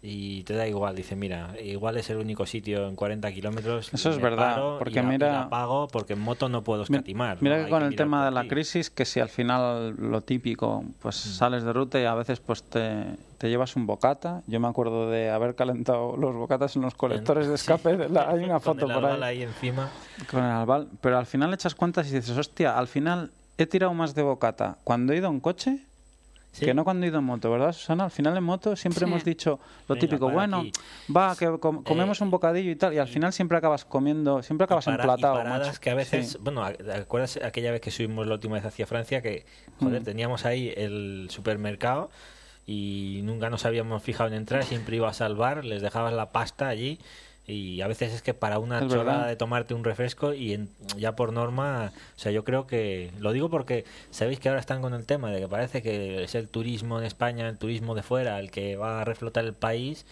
Speaker 2: y te da igual. Dice, mira, igual es el único sitio en 40 kilómetros.
Speaker 1: Eso es verdad, porque mira...
Speaker 2: pago porque en moto no puedo escatimar.
Speaker 1: Mira que con el tema de la crisis, que si al final lo típico, pues mm. sales de ruta y a veces pues te, te, llevas un bocata. Yo me acuerdo de haber calentado los bocatas en los colectores de escape. hay una foto por ahí.
Speaker 2: ahí encima.
Speaker 1: Con el albal. Pero al final echas cuentas y dices, hostia, al final he tirado más de bocata cuando he ido en coche que no cuando he ido en moto, ¿verdad, Susana? Al final en moto siempre hemos dicho lo típico, bueno, va, que comemos eh, un bocadillo y tal, y al final siempre acabas comiendo, siempre acabas emplatado.
Speaker 2: paradas que a veces, bueno, ¿acuerdas aquella vez que subimos la última vez hacia Francia que, joder, mm. teníamos ahí el supermercado y nunca nos habíamos fijado en entrar, siempre ibas al bar, les dejabas la pasta allí y a veces es que para una
Speaker 1: Es
Speaker 2: chorrada
Speaker 1: verdad.
Speaker 2: de tomarte un refresco y en- ya por norma, o sea, yo creo que lo digo porque sabéis que ahora están con el tema de que parece que es el turismo en España, el turismo de fuera, el que va a reflotar el país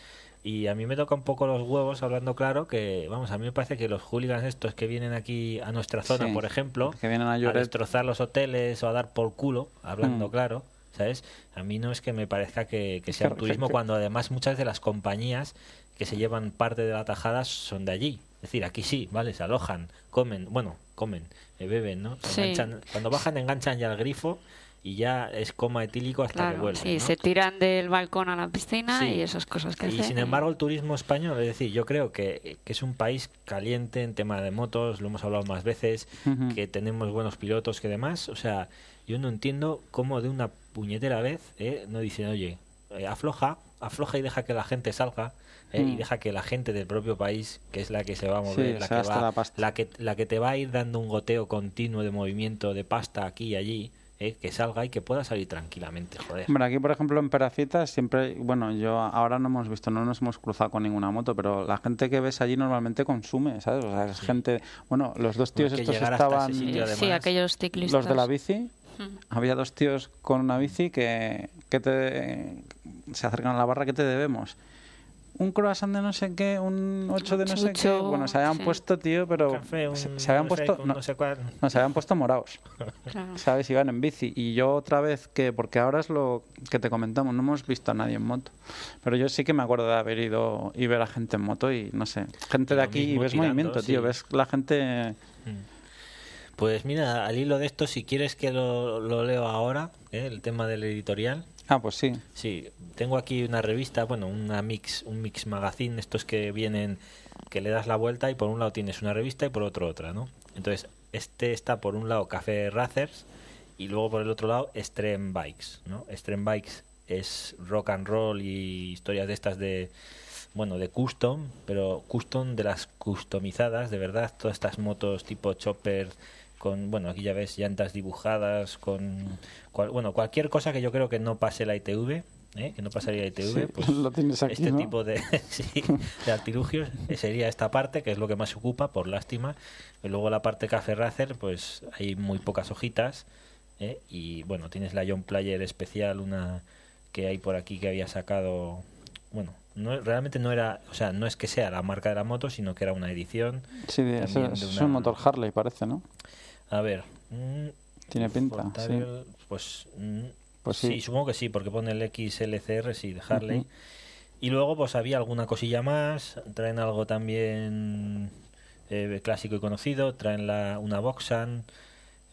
Speaker 2: y a mí me toca un poco los huevos hablando claro que, vamos, a mí me parece que los hooligans estos que vienen aquí a nuestra zona,
Speaker 1: Sí,
Speaker 2: por ejemplo,
Speaker 1: que vienen a
Speaker 2: destrozar los hoteles o a dar por culo, hablando
Speaker 1: Mm.
Speaker 2: claro, ¿sabes? A mí no es que me parezca que, que sea un turismo cuando además muchas de las compañías que se llevan parte de la tajada son de allí. Es decir, aquí sí, ¿vale? Se alojan, comen, bueno, comen, eh, beben, ¿no? Se
Speaker 3: Sí.
Speaker 2: enganchan- cuando bajan enganchan ya el grifo y ya es coma etílico hasta que
Speaker 3: Claro,
Speaker 2: vuelven.
Speaker 3: sí,
Speaker 2: ¿no?
Speaker 3: se tiran del balcón a la piscina
Speaker 2: Sí.
Speaker 3: y esas cosas que
Speaker 2: Y
Speaker 3: hacen.
Speaker 2: sin embargo el turismo español, es decir, yo creo que, que es un país caliente en tema de motos, lo hemos hablado más veces, que tenemos buenos pilotos que demás, o sea, yo no entiendo cómo de una puñetera vez eh, no dicen, oye, eh, afloja, afloja y deja que la gente salga eh, y
Speaker 1: Mm.
Speaker 2: deja que la gente del propio país, que es la que se va a mover,
Speaker 1: Sí,
Speaker 2: la, que va-
Speaker 1: la pasta.
Speaker 2: la que la que te va a ir dando un goteo continuo de movimiento de pasta aquí y allí, eh, que salga y que pueda salir tranquilamente, joder.
Speaker 1: Hombre, aquí por ejemplo en Perafita siempre, bueno, yo ahora no hemos visto, no nos hemos cruzado con ninguna moto, pero la gente que ves allí normalmente consume, ¿sabes? O sea, es gente, bueno, los dos tíos
Speaker 2: que
Speaker 1: estos estaban,
Speaker 3: Sí,
Speaker 2: sitio,
Speaker 3: sí,
Speaker 2: además.
Speaker 3: aquellos ciclistas.
Speaker 1: los de la bici,
Speaker 3: Mm.
Speaker 1: había dos tíos con una bici que, que te, se acercan a la barra, ¿qué te debemos? Un croissant de no sé qué, un ocho de no sé qué. Bueno, se habían
Speaker 3: sí.
Speaker 1: puesto, tío, pero
Speaker 2: Café, un
Speaker 1: se, se habían
Speaker 2: no sé,
Speaker 1: puesto, no,
Speaker 2: no sé cuál.
Speaker 1: no, se habían puesto morados.
Speaker 3: Claro.
Speaker 1: ¿sabes? Iban en bici. Y yo otra vez que, porque ahora es lo que te comentamos, no hemos visto a nadie en moto. Pero yo sí que me acuerdo de haber ido y ver a gente en moto y no sé, gente de aquí y ves
Speaker 2: tirando,
Speaker 1: movimiento, tío,
Speaker 2: sí.
Speaker 1: ves la gente...
Speaker 2: Pues mira, al hilo de esto, si quieres que lo, lo leo ahora, ¿eh? el tema del editorial.
Speaker 1: Ah, pues sí.
Speaker 2: Sí, tengo aquí una revista, bueno, una mix, un mix magazine, estos que vienen, que le das la vuelta y por un lado tienes una revista y por otro otra, ¿no? Entonces, este está por un lado Café Racers y luego por el otro lado Extreme Bikes, ¿no? Extreme Bikes es rock and roll y historias de estas de, bueno, de custom, pero custom de las customizadas, de verdad, todas estas motos tipo chopper con, bueno, aquí ya ves llantas dibujadas, con, cual- bueno, cualquier cosa que yo creo que no pase la ITV, ¿eh? que no pasaría la ITV,
Speaker 1: Sí,
Speaker 2: pues
Speaker 1: lo tienes aquí,
Speaker 2: este
Speaker 1: ¿no?
Speaker 2: tipo de, sí, de artilugios eh, sería esta parte, que es lo que más ocupa, por lástima. Y luego la parte Café Racer, pues hay muy pocas hojitas. ¿eh? Y bueno, tienes la John Player especial, una que hay por aquí que había sacado. Bueno, no, realmente no era, o sea, no es que sea la marca de la moto, sino que era una edición.
Speaker 1: Sí,
Speaker 2: de
Speaker 1: es un motor Harley, parece, ¿no?
Speaker 2: A ver. mm,
Speaker 1: Tiene pinta,
Speaker 2: Fontavel, Pues, mm,
Speaker 1: Pues
Speaker 2: sí.
Speaker 1: sí.
Speaker 2: supongo que sí, porque pone el XLCR, sí, de Harley. Y luego pues había alguna cosilla más, traen algo también eh, clásico y conocido, traen la, una Boxan,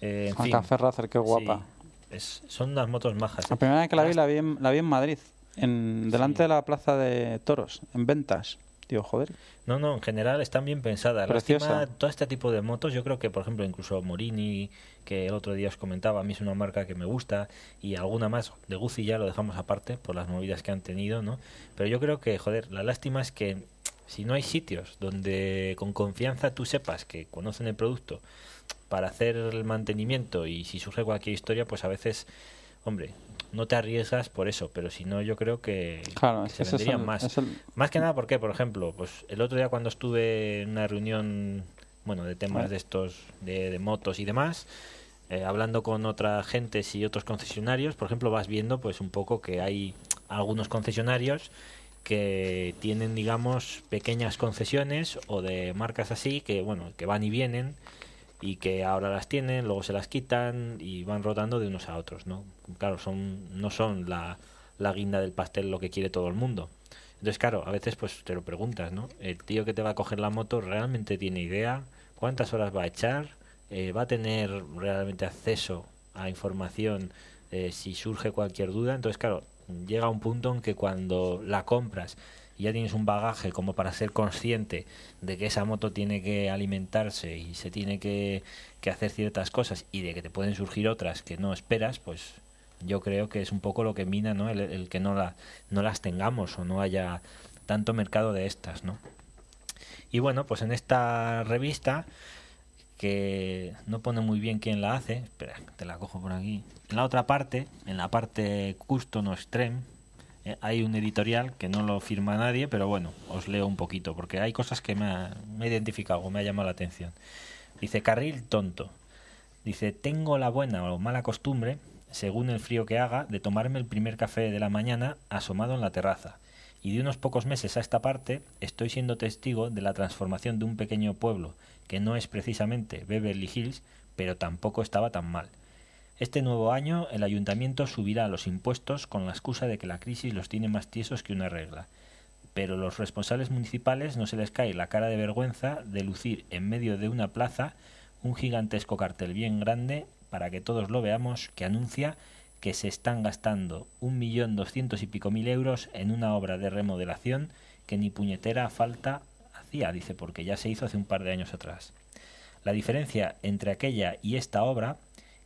Speaker 2: eh, en
Speaker 1: A
Speaker 2: fin.
Speaker 1: Café Racer, qué guapa.
Speaker 2: Sí, es- son unas motos majas.
Speaker 1: La
Speaker 2: ¿eh?
Speaker 1: primera vez que la vi, la vi en, la vi en Madrid, en, delante
Speaker 2: Sí.
Speaker 1: de la plaza de toros, en ventas. Joder.
Speaker 2: No, no, en general están bien pensadas.
Speaker 1: Preciosa.
Speaker 2: Lástima, todo este tipo de motos, yo creo que, por ejemplo, incluso Morini, que el otro día os comentaba, a mí es una marca que me gusta, y alguna más de Guzzi ya lo dejamos aparte por las movidas que han tenido, ¿no? Pero yo creo que, joder, la lástima es que si no hay sitios donde con confianza tú sepas que conocen el producto para hacer el mantenimiento y si surge cualquier historia, pues a veces, hombre, no te arriesgas por eso, pero si no, yo creo que,
Speaker 1: Claro,
Speaker 2: que
Speaker 1: es
Speaker 2: se venderían
Speaker 1: el-
Speaker 2: más.
Speaker 1: el-
Speaker 2: Más que nada porque, por ejemplo, pues el otro día cuando estuve en una reunión, bueno, de temas de estos, de, de motos y demás, eh, hablando con otras gentes y otros concesionarios, por ejemplo, vas viendo pues un poco que hay algunos concesionarios que tienen, digamos, pequeñas concesiones o de marcas así que, bueno, que van y vienen y que ahora las tienen, luego se las quitan y van rotando de unos a otros, ¿no? Claro, son no son la, la guinda del pastel lo que quiere todo el mundo. Entonces, claro, a veces pues te lo preguntas, ¿no? El tío que te va a coger la moto realmente tiene idea, cuántas horas va a echar, Eh, va a tener realmente acceso a información eh, si surge cualquier duda. Entonces, claro, llega un punto en que cuando la compras y ya tienes un bagaje como para ser consciente de que esa moto tiene que alimentarse y se tiene que, que hacer ciertas cosas y de que te pueden surgir otras que no esperas, pues yo creo que es un poco lo que mina ¿no? el, el que no, la, no las tengamos o no haya tanto mercado de estas. ¿no? Y bueno, pues en esta revista que no pone muy bien quién la hace, espera, te la cojo por aquí. En la otra parte, en la parte custom extreme, eh, hay un editorial que no lo firma nadie, pero bueno, os leo un poquito, porque hay cosas que me ha, me identificado o me ha llamado la atención. Dice, carril tonto. Dice, tengo la buena o mala costumbre, según el frío que haga, de tomarme el primer café de la mañana asomado en la terraza. Y de unos pocos meses a esta parte estoy siendo testigo de la transformación de un pequeño pueblo, que no es precisamente Beverly Hills, pero tampoco estaba tan mal. Este nuevo año el ayuntamiento subirá los impuestos con la excusa de que la crisis los tiene más tiesos que una regla. Pero los responsables municipales no se les cae la cara de vergüenza de lucir en medio de una plaza un gigantesco cartel bien grande para que todos lo veamos que anuncia que se están gastando un millón doscientos y pico mil euros en una obra de remodelación que ni puñetera falta hacía, dice, porque ya se hizo hace un par de años atrás. La diferencia entre aquella y esta obra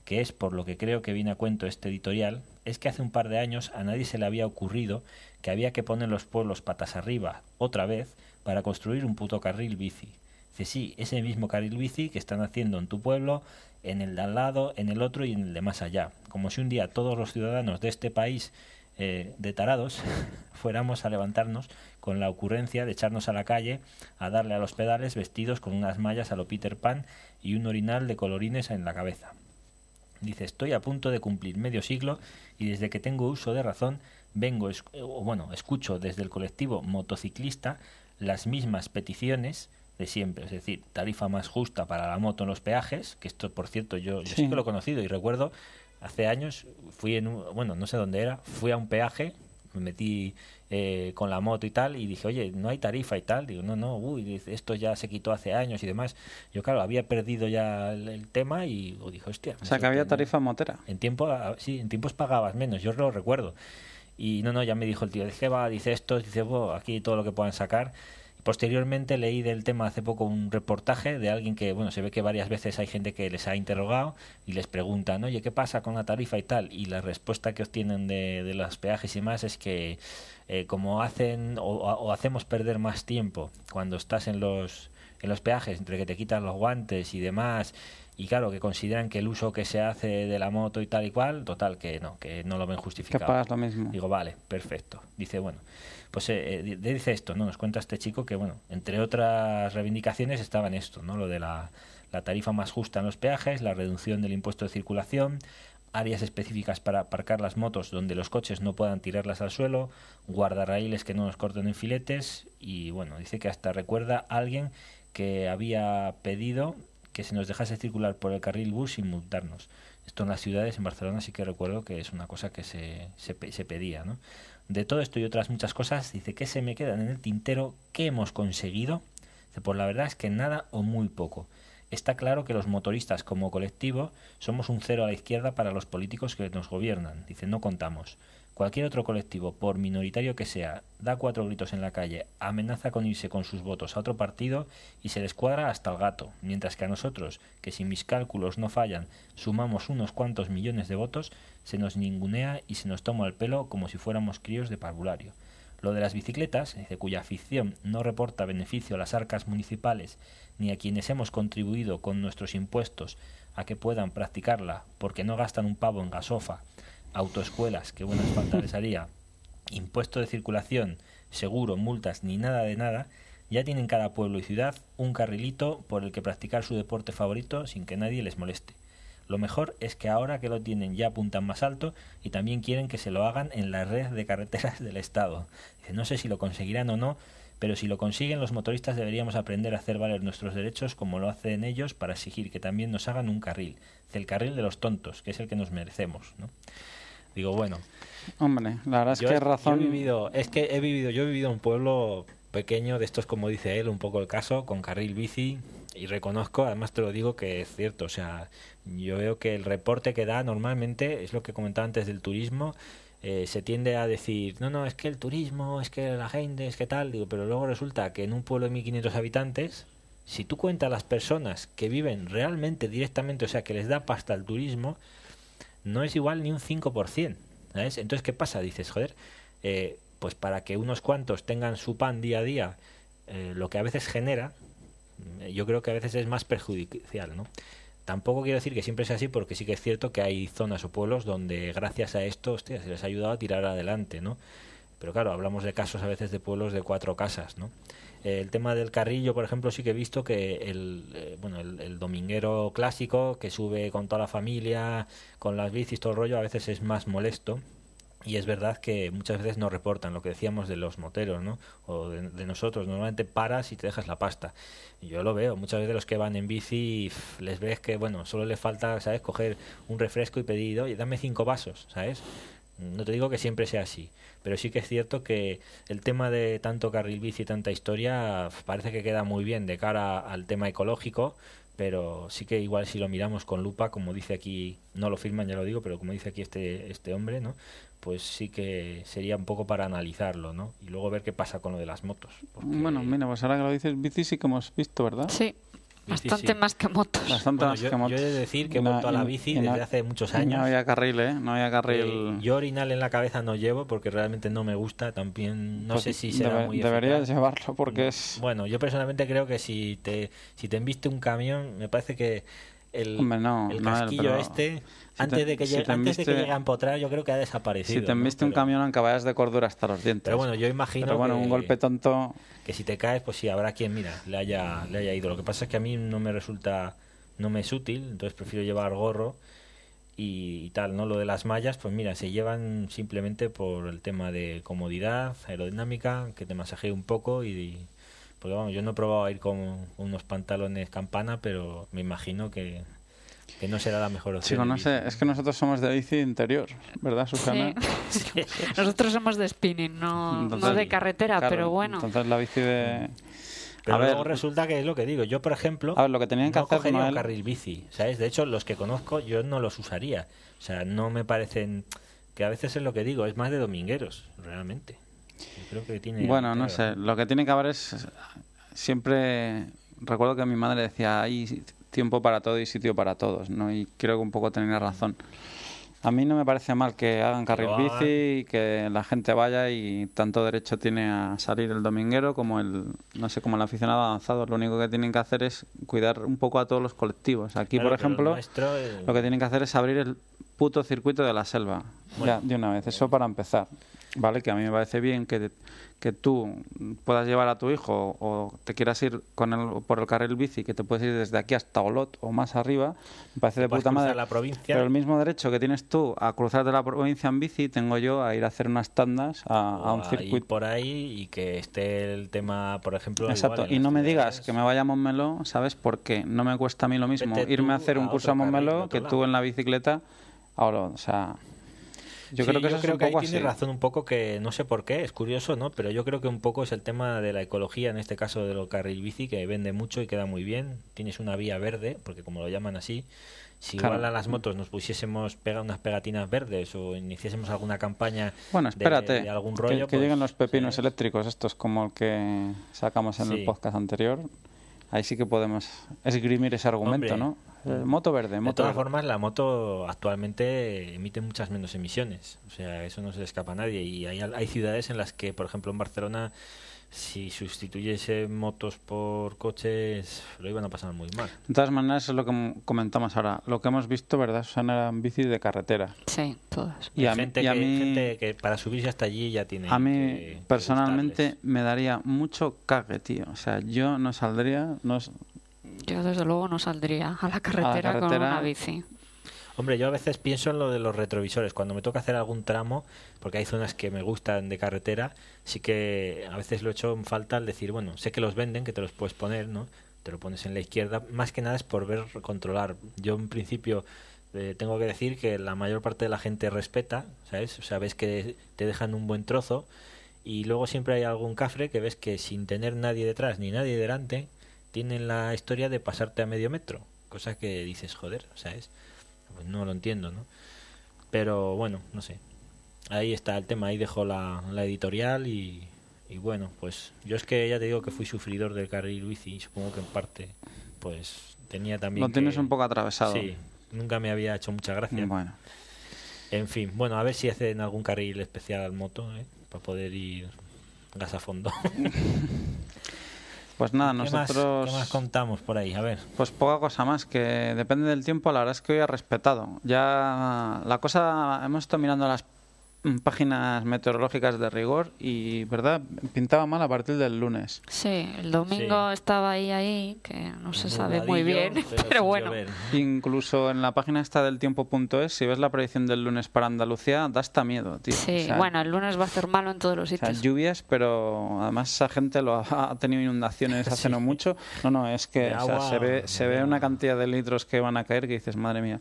Speaker 2: que es por lo que creo que viene a cuento este editorial, es que hace un par de años a nadie se le había ocurrido que había que poner los pueblos patas arriba, otra vez, para construir un puto carril bici. Dice, sí, ese mismo carril bici que están haciendo en tu pueblo, en el de al lado, en el otro y en el de más allá. Como si un día todos los ciudadanos de este país eh, de tarados fuéramos a levantarnos con la ocurrencia de echarnos a la calle a darle a los pedales vestidos con unas mallas a lo Peter Pan y un orinal de colorines en la cabeza. Dice, estoy a punto de cumplir medio siglo y desde que tengo uso de razón vengo, o bueno, escucho desde el colectivo motociclista las mismas peticiones de siempre, es decir, tarifa más justa para la moto en los peajes, que esto por cierto yo, yo sí. que lo he conocido y recuerdo hace años fui en un, bueno, no sé dónde era, fui a un peaje me metí eh, con la moto y tal, y dije, oye, no hay tarifa y tal. Digo, no, no, uy, esto ya se quitó hace años y demás. Yo, claro, había perdido ya el, tema y dije, hostia.
Speaker 1: O sea, que había tarifa motera.
Speaker 2: En tiempo, sí, en tiempos pagabas menos, yo lo recuerdo. Y no, no, ya me dijo el tío, dije, va, dice esto, dice, aquí todo lo que puedan sacar. Posteriormente leí del tema hace poco un reportaje de alguien que, bueno, se ve que varias veces hay gente que les ha interrogado y les preguntan, oye, ¿qué pasa con la tarifa y tal? Y la respuesta que obtienen de, de los peajes y más es que eh, como hacen o, hacemos perder más tiempo cuando estás en los, en los peajes, entre que te quitan los guantes y demás, y claro, que consideran que el uso que se hace de la moto y tal y cual, total, que no, que no lo ven justificado.
Speaker 1: Que pagas lo mismo.
Speaker 2: Digo, vale, perfecto. Dice, bueno, pues eh, eh dice esto, ¿no? Nos cuenta este chico que, bueno, entre otras reivindicaciones estaban esto, ¿no? Lo de la, la tarifa más justa en los peajes, la reducción del impuesto de circulación, áreas específicas para aparcar las motos donde los coches no puedan tirarlas al suelo, guardarraíles que no nos corten en filetes y bueno, dice que hasta recuerda a alguien que había pedido que se nos dejase circular por el carril bus sin multarnos. Esto en las ciudades, en Barcelona sí que recuerdo que es una cosa que se, se, se pedía, ¿no? De todo esto y otras muchas cosas, dice que se me quedan en el tintero, ¿qué hemos conseguido? Dice, pues la verdad es que nada o muy poco. Está claro que los motoristas como colectivo somos un cero a la izquierda para los políticos que nos gobiernan. Dice, no contamos. Cualquier otro colectivo, por minoritario que sea, da cuatro gritos en la calle, amenaza con irse con sus votos a otro partido y se les cuadra hasta el gato, mientras que a nosotros, que si mis cálculos no fallan, sumamos unos cuantos millones de votos, se nos ningunea y se nos toma el pelo como si fuéramos críos de parvulario. Lo de las bicicletas, de cuya afición no reporta beneficio a las arcas municipales ni a quienes hemos contribuido con nuestros impuestos a que puedan practicarla porque no gastan un pavo en gasofa, autoescuelas, que buenas falta les haría, impuesto de circulación, seguro, multas ni nada de nada, ya tienen cada pueblo y ciudad un carrilito por el que practicar su deporte favorito sin que nadie les moleste. Lo mejor es que ahora que lo tienen ya apuntan más alto y también quieren que se lo hagan en la red de carreteras del Estado. no sé si lo conseguirán o no, pero si lo consiguen los motoristas deberíamos aprender a hacer valer nuestros derechos como lo hacen ellos para exigir que también nos hagan un carril, el carril de los tontos, que es el que nos merecemos, ¿no? Digo, bueno.
Speaker 1: Hombre, la verdad es que razón.
Speaker 2: he vivido, es que he vivido, yo he vivido en un pueblo pequeño de estos, como dice él, un poco el caso, con carril bici, y reconozco, además te lo digo, que es cierto, o sea, yo veo que el reporte que da normalmente es lo que comentaba antes del turismo, eh, se tiende a decir, no, no, es que el turismo, es que la gente, es que tal, digo, pero luego resulta que en un pueblo de 1500 habitantes, si tú cuentas las personas que viven realmente directamente, o sea, que les da pasta al turismo, no es igual ni un 5%. ¿sabes? Entonces, ¿qué pasa? Dices, joder, eh, pues para que unos cuantos tengan su pan día a día, eh, lo que a veces genera, yo creo que a veces es más perjudicial, ¿no? Tampoco quiero decir que siempre sea así, porque sí que es cierto que hay zonas o pueblos donde gracias a esto hostia, se les ha ayudado a tirar adelante, ¿no? Pero claro, hablamos de casos a veces de pueblos de cuatro casas, ¿no? El tema del carrillo, por ejemplo, sí que he visto que el, eh, bueno, el, dominguero clásico que sube con toda la familia, con las bicis, todo el rollo, a veces es más molesto. Y es verdad que muchas veces no reportan lo que decíamos de los moteros, ¿no? O de, nosotros. Normalmente paras y te dejas la pasta. Yo lo veo. Muchas veces los que van en bici les ves que, bueno, solo le falta, ¿sabes? Coger un refresco y pedir, oye, dame cinco vasos, ¿sabes? No te digo que siempre sea así, pero sí que es cierto que el tema de tanto carril bici y tanta historia parece que queda muy bien de cara al tema ecológico, pero sí que igual si lo miramos con lupa, como dice aquí, no lo firman, ya lo digo, pero como dice aquí este, este hombre, ¿no? Pues sí que sería un poco para analizarlo, ¿no? Y luego ver qué pasa con lo de las motos.
Speaker 1: Bueno, mira, pues ahora que lo dices, bici sí que hemos visto, ¿verdad?
Speaker 3: Sí. Bastante más que motos.
Speaker 1: Bastante más
Speaker 2: yo,
Speaker 1: que motos.
Speaker 2: Yo he de decir que he vuelto a la bici desde hace muchos años.
Speaker 1: No había carril, ¿eh? No había carril.
Speaker 2: Eh, yo orinal en la cabeza no llevo porque realmente no me gusta. También no pues sé si será muy
Speaker 1: Deberías llevarlo porque es...
Speaker 2: Bueno, yo personalmente creo que si te, si te enviste un camión, me parece que el, el casquillo este antes, de que, llegue, antes de que llegue a empotrar, yo creo que ha desaparecido.
Speaker 1: Si te enviste un camión, vayas de cordura hasta los dientes.
Speaker 2: Pero bueno, yo imagino.
Speaker 1: Pero bueno, un golpe tonto.
Speaker 2: Que si te caes, pues sí, habrá quien, mira, le haya, le haya ido. Lo que pasa es que a mí no me resulta. No me es útil, entonces prefiero llevar gorro y, tal, ¿no? Lo de las mallas, pues mira, se llevan simplemente por el tema de comodidad, aerodinámica, que te masajee un poco y. Porque vamos, yo no he probado a ir con unos pantalones campana, pero me imagino que que no será la mejor opción.
Speaker 1: Sí, no sé, es que nosotros somos de bici interior, ¿verdad, Susana?
Speaker 3: Sí. nosotros somos de spinning, no, de carretera, pero bueno.
Speaker 1: Entonces la bici de...
Speaker 2: Pero luego resulta que es lo que digo. Yo, por ejemplo,
Speaker 1: a ver, lo que tenían que
Speaker 2: no
Speaker 1: hacer
Speaker 2: cogería un carril bici, ¿sabes? De hecho, los que conozco yo no los usaría. O sea, no me parecen... Que a veces es lo que digo, es más de domingueros, realmente. Creo que tiene...
Speaker 1: Bueno, no sé. Lo que tiene que haber es... Siempre... Recuerdo que mi madre decía, hay tiempo para todo y sitio para todos, ¿no? Y creo que un poco tenía razón. A mí no me parece mal que hagan carril bici y que la gente vaya y tanto derecho tiene a salir el dominguero como el, no sé, como el aficionado avanzado. Lo único que tienen que hacer es cuidar un poco a todos los colectivos. Aquí, por ejemplo, lo que tienen que hacer es abrir el puto circuito de la selva. Ya, de una vez, eso para empezar. ¿Vale? Que a mí me parece bien que que tú puedas llevar a tu hijo o te quieras ir con el, por el carril bici, que te puedes ir desde aquí hasta Olot o más arriba, me parece de puta madre.
Speaker 2: La provincia.
Speaker 1: Pero el mismo derecho que tienes tú a cruzar de la provincia en bici, tengo yo a ir a hacer unas tandas a, un circuito.
Speaker 2: por ahí y que esté el tema, por ejemplo.
Speaker 1: Exacto, y no me digas que me vaya a Montmeló, ¿sabes? Porque no me cuesta a mí lo mismo irme a hacer un curso a Montmeló que tú en la bicicleta. Ahora, o sea,
Speaker 2: yo creo que, eso creo que ahí tiene razón un poco que no sé por qué, es curioso, ¿no? Pero yo creo que un poco es el tema de la ecología, en este caso de lo carril bici, que vende mucho y queda muy bien. Tienes una vía verde, porque como lo llaman así, si igual a las motos nos pusiésemos pega unas pegatinas verdes o iniciásemos alguna campaña
Speaker 1: bueno, espérate,
Speaker 2: de, algún rollo.
Speaker 1: Que, que lleguen pues, los pepinos eléctricos, estos como el que sacamos en el podcast anterior. Ahí sí que podemos esgrimir ese argumento, ¿no? Moto verde. Moto
Speaker 2: de todas formas, la moto actualmente emite muchas menos emisiones. O sea, eso no se le escapa a nadie. Y hay, hay ciudades en las que, por ejemplo, en Barcelona si sustituyese motos por coches, lo iban a pasar muy mal.
Speaker 1: De todas maneras, es lo que comentamos ahora. Lo que hemos visto, ¿verdad, Susana? Eran bicis de carretera.
Speaker 3: Sí, todas.
Speaker 2: Y, a, gente, que, gente, que, para subirse hasta allí ya tiene.
Speaker 1: A mí, personalmente, me daría mucho cague, tío. O sea, yo no saldría. No,
Speaker 3: yo, desde luego, no saldría a la carretera, con una bici.
Speaker 2: Hombre, yo a veces pienso en lo de los retrovisores. Cuando me toca hacer algún tramo, porque hay zonas que me gustan de carretera, sí que a veces lo he hecho en falta al decir, bueno, sé que los venden, que te los puedes poner, ¿no? Te lo pones en la izquierda. Más que nada es por ver, controlar. Yo en principio eh, tengo que decir que la mayor parte de la gente respeta, ¿sabes? O sea, ves que te dejan un buen trozo y luego siempre hay algún cafre que ves que sin tener nadie detrás ni nadie delante, tienen la historia de pasarte a medio metro. Cosa que dices, joder, ¿sabes? Pues no lo entiendo, ¿no? Pero bueno, no sé. Ahí está el tema, ahí dejo la, la editorial y, y, bueno, pues yo es que ya te digo que fui sufridor del carril bici y supongo que en parte pues tenía también...
Speaker 1: Lo tienes un poco atravesado.
Speaker 2: Sí, nunca me había hecho mucha gracia.
Speaker 1: Bueno.
Speaker 2: En fin, bueno, a ver si hacen algún carril especial al moto, ¿eh? Para poder ir gas a fondo.
Speaker 1: Pues nada, nosotros...
Speaker 2: ¿Qué más contamos por ahí? A ver.
Speaker 1: Pues poca cosa más, que depende del tiempo, la verdad es que hoy ha respetado. Ya la cosa, hemos estado mirando las páginas meteorológicas de rigor y, ¿verdad? Pintaba mal a partir del lunes.
Speaker 3: Sí, el domingo estaba ahí, ahí, que no se sabe muy bien, pero, bueno.
Speaker 1: Incluso en la página esta del tiempo.es, si ves la predicción del lunes para Andalucía, da hasta miedo, tío.
Speaker 3: Sí, bueno, el lunes va a ser malo en todos los sitios.
Speaker 1: lluvias, pero además esa gente lo ha, tenido inundaciones hace no mucho. No, no, es que se ve, se ve una cantidad de litros que van a caer que dices, madre mía.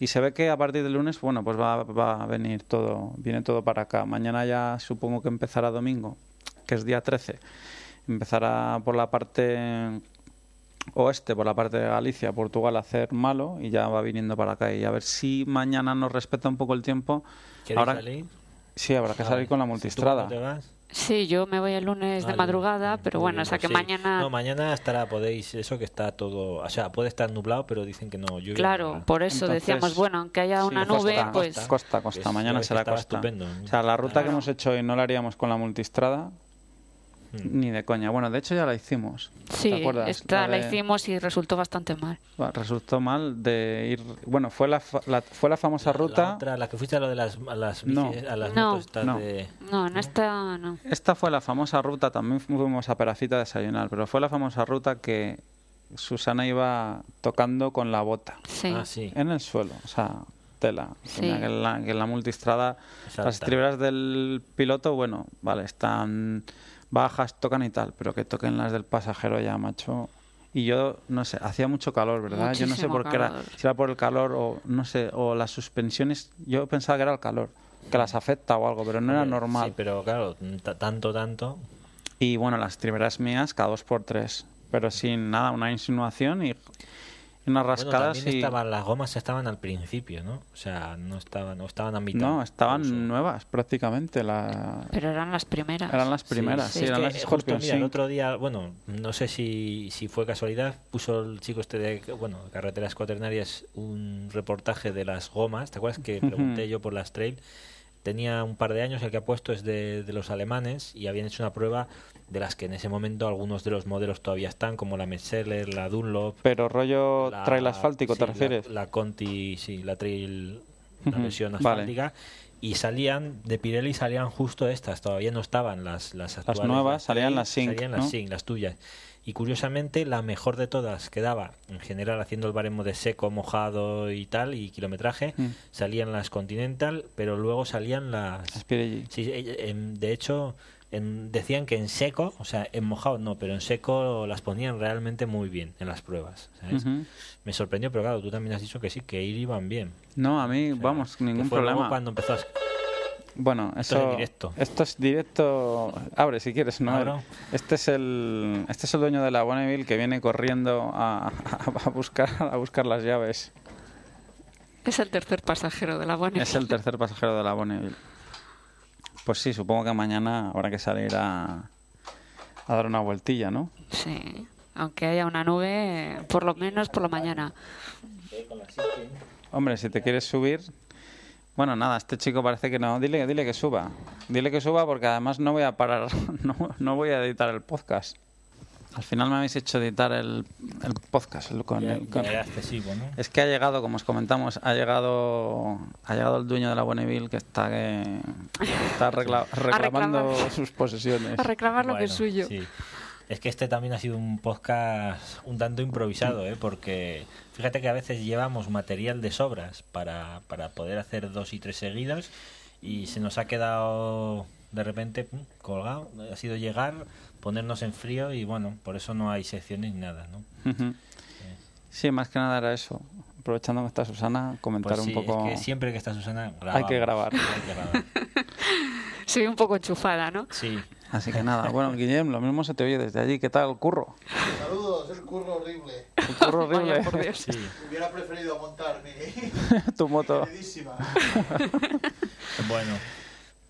Speaker 1: Y se ve que a partir del lunes, bueno, pues va, va a venir todo, viene todo para acá. Mañana ya supongo que empezará domingo, que es día 13. Empezará por la parte oeste, por la parte de Galicia, Portugal, a hacer malo y ya va viniendo para acá. Y a ver si mañana nos respeta un poco el tiempo.
Speaker 2: Ahora, salir?
Speaker 1: Sí, habrá que salir con la multistrada.
Speaker 3: Sí, yo me voy el lunes de madrugada, pero bueno, o sea que mañana...
Speaker 2: No, mañana estará, podéis, eso que está todo, o sea, puede estar nublado, pero dicen que no llueve.
Speaker 3: Claro, por eso decíamos, bueno, aunque haya una nube, pues...
Speaker 1: Costa, costa, mañana será costa. O sea, la ruta que hemos hecho hoy no la haríamos con la multistrada. Ni de coña. Bueno, de hecho ya la hicimos.
Speaker 3: Sí, esta la, hicimos y resultó bastante mal.
Speaker 1: resultó mal de ir. Bueno, fue la, fue la famosa ruta.
Speaker 2: La, que fuiste a lo de las, a las,
Speaker 3: no.
Speaker 2: a las
Speaker 3: no.
Speaker 2: motos
Speaker 3: no.
Speaker 2: De...
Speaker 3: no, en esta no.
Speaker 1: Esta fue la famosa ruta, también fuimos a Perafita a desayunar, pero fue la famosa ruta que Susana iba tocando con la bota.
Speaker 3: Sí.
Speaker 2: Ah, sí.
Speaker 1: En el suelo, o sea, tela. Que, en la, que en la multistrada, las estriberas del piloto, bueno, vale, están bajas, tocan y tal, pero que toquen las del pasajero ya, macho. Y yo, no sé, hacía mucho calor, ¿verdad? yo no sé por qué era, si era por el calor o, no sé, o las suspensiones, yo pensaba que era el calor, que las afecta o algo, pero no era normal.
Speaker 2: Sí, pero claro, tanto, tanto.
Speaker 1: Y bueno, las triberas mías cada dos por tres, pero sin nada, una insinuación y unas rascadas
Speaker 2: bueno, estaban las gomas estaban al principio no o sea no estaban no estaban a mitad.
Speaker 1: No estaban nuevas prácticamente la...
Speaker 3: pero eran las primeras.
Speaker 1: Eran las primeras sí, eran las Scorpion
Speaker 2: mira, el otro día bueno no sé si, si fue casualidad puso el chico este de bueno carreteras cuaternarias un reportaje de las gomas te acuerdas que pregunté yo por las trail. Tenía un par de años, el que ha puesto es de, los alemanes y habían hecho una prueba de las que en ese momento algunos de los modelos todavía están, como la Metzeler, la Dunlop.
Speaker 1: Pero rollo trail asfáltico, ¿te refieres?
Speaker 2: La, Conti, sí, la trail, la versión asfáltica. Y salían, de Pirelli salían justo estas, todavía no estaban las, las actuales.
Speaker 1: Las nuevas, salían las Sync.
Speaker 2: Salían las Sync, las tuyas y curiosamente la mejor de todas quedaba en general haciendo el baremo de seco, mojado y tal y kilometraje mm. salían las Continental pero luego salían las, Sí, eh, de hecho decían que en seco, o sea, en mojado no, pero en seco las ponían realmente muy bien en las pruebas. Me sorprendió, pero claro, tú también has dicho que sí, que iban bien.
Speaker 1: No, a mí, vamos, ningún problema.
Speaker 2: cuando empezó
Speaker 1: bueno, eso, esto es directo. Esto es directo. Abre si quieres, ¿no? Este es el este es el dueño de la Bonneville que viene corriendo a, a, buscar a buscar las llaves.
Speaker 3: Es el tercer pasajero de la Bonneville.
Speaker 1: Es el tercer pasajero de la Bonneville. Pues sí, supongo que mañana habrá que salir a, a dar una vueltilla, ¿no?
Speaker 3: Sí, aunque haya una nube, por lo menos por la mañana.
Speaker 1: Hombre, si te quieres subir, bueno, nada, este chico parece que no. Dile, dile que suba. Dile que suba porque además no voy a parar, no, no voy a editar el podcast. Al final me habéis hecho editar el, el podcast. con,
Speaker 2: excesivo, ¿no?
Speaker 1: Es que ha llegado, como os comentamos, ha llegado ha llegado el dueño de la Bonneville que está, que, está reclamando sus posesiones.
Speaker 3: A reclamar lo que es suyo.
Speaker 2: Sí. Es que este también ha sido un podcast un tanto improvisado, ¿eh? porque fíjate que a veces llevamos material de sobras para, para poder hacer dos y tres seguidos y se nos ha quedado de repente colgado. Ha sido llegar, ponernos en frío y bueno, por eso no hay secciones ni nada. ¿no?
Speaker 1: Sí, más que nada era eso. Aprovechando que está Susana, comentar
Speaker 2: pues
Speaker 1: un poco.
Speaker 2: Es que siempre que está Susana,
Speaker 1: hay que grabar.
Speaker 2: Hay que grabar.
Speaker 3: Soy un poco enchufada, ¿no?
Speaker 2: Sí.
Speaker 1: Así que nada, bueno, Guillem, lo mismo se te oye desde allí. ¿Qué tal, el curro?
Speaker 4: Saludos, el curro horrible.
Speaker 1: El curro horrible.
Speaker 4: Sí. Hubiera preferido montar mi...
Speaker 1: tu moto.
Speaker 2: bueno.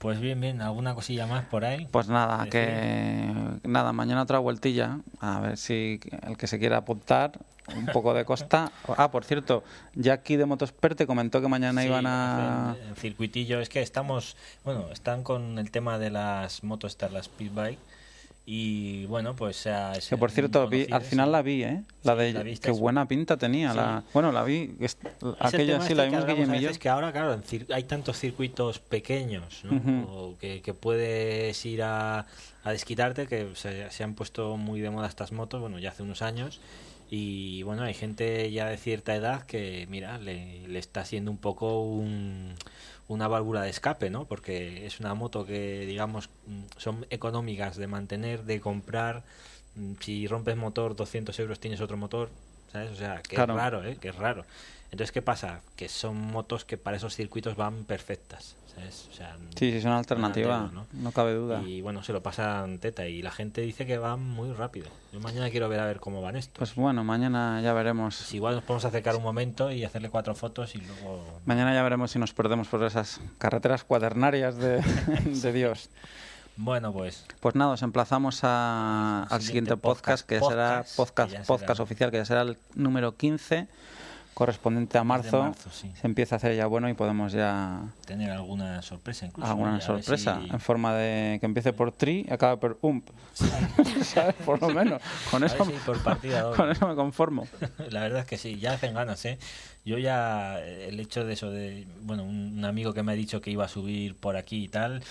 Speaker 2: Pues bien, bien, ¿alguna cosilla más por ahí?
Speaker 1: Pues nada, que nada, mañana otra vueltilla, a ver si el que se quiera apuntar, un poco de costa. Ah, por cierto, Jackie de Motosperte comentó que mañana iban a...
Speaker 2: El, circuitillo, es que estamos, bueno, están con el tema de las motos, las Speedbike, Y bueno, pues sea.
Speaker 1: Que por cierto, al final la vi, ¿eh? La de. qué buena pinta tenía. La, bueno, la vi. aquella sí la vimos
Speaker 2: Guillermo y que ahora, claro, hay tantos circuitos pequeños, ¿no? que, que, puedes ir a, a desquitarte, que se, se han puesto muy de moda estas motos, bueno, ya hace unos años y bueno, hay gente ya de cierta edad que, mira, le, le está siendo un poco un, una válvula de escape, ¿no? Porque es una moto que, digamos, mm, son económicas de mantener, de comprar. Mm, si rompes motor, 200 euros tienes otro motor, ¿sabes? O sea, que es raro, ¿eh? Que es raro. Entonces, ¿qué pasa? Que son motos que para esos circuitos van perfectas
Speaker 1: sí, sí, es una alternativa, ¿no? cabe duda.
Speaker 2: Y bueno, se lo pasan teta y la gente dice que van muy rápido. Yo mañana quiero ver a ver cómo van estos.
Speaker 1: Pues bueno, mañana ya veremos.
Speaker 2: Si igual nos podemos acercar un momento y hacerle cuatro fotos y luego...
Speaker 1: Mañana ya veremos si nos perdemos por esas carreteras cuadernarias de, Dios.
Speaker 2: Bueno, pues.
Speaker 1: Pues nada, os emplazamos al siguiente, podcast, que ya será podcast, podcast oficial, que ya será el número 15 correspondiente a marzo, se empieza a hacer ya bueno y podemos ya
Speaker 2: tener alguna sorpresa incluso
Speaker 1: alguna sorpresa en forma de que empiece por tri y acabe por ump. ¿sabes? por lo menos. Con eso
Speaker 2: por partida
Speaker 1: con eso me conformo.
Speaker 2: La verdad es que sí ya hacen ganas eh yo ya el hecho de eso de bueno un amigo que me ha dicho que iba a subir por aquí y tal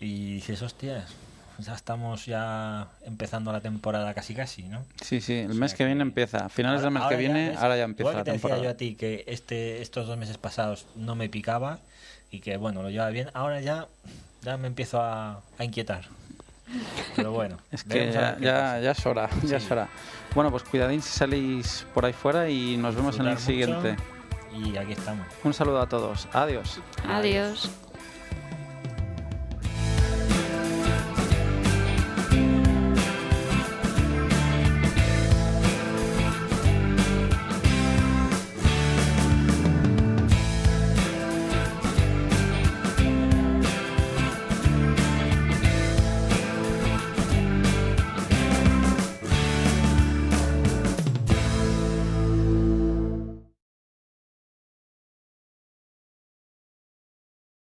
Speaker 2: y dices hostias ya estamos ya empezando la temporada casi casi, ¿no?
Speaker 1: Sí, sí, el mes que, viene empieza. A finales del mes que viene, ahora ya empieza la temporada.
Speaker 2: decía yo a ti que este, estos dos meses pasados no me picaba y que, bueno, lo llevaba bien. Ahora ya, ya me empiezo a, inquietar. Pero bueno.
Speaker 1: es que ya, ya, es hora, ya es hora. Bueno, pues cuidadín si salís por ahí fuera y nos vemos en el siguiente.
Speaker 2: Y aquí estamos.
Speaker 1: Un saludo a todos. Adiós.
Speaker 3: Adiós.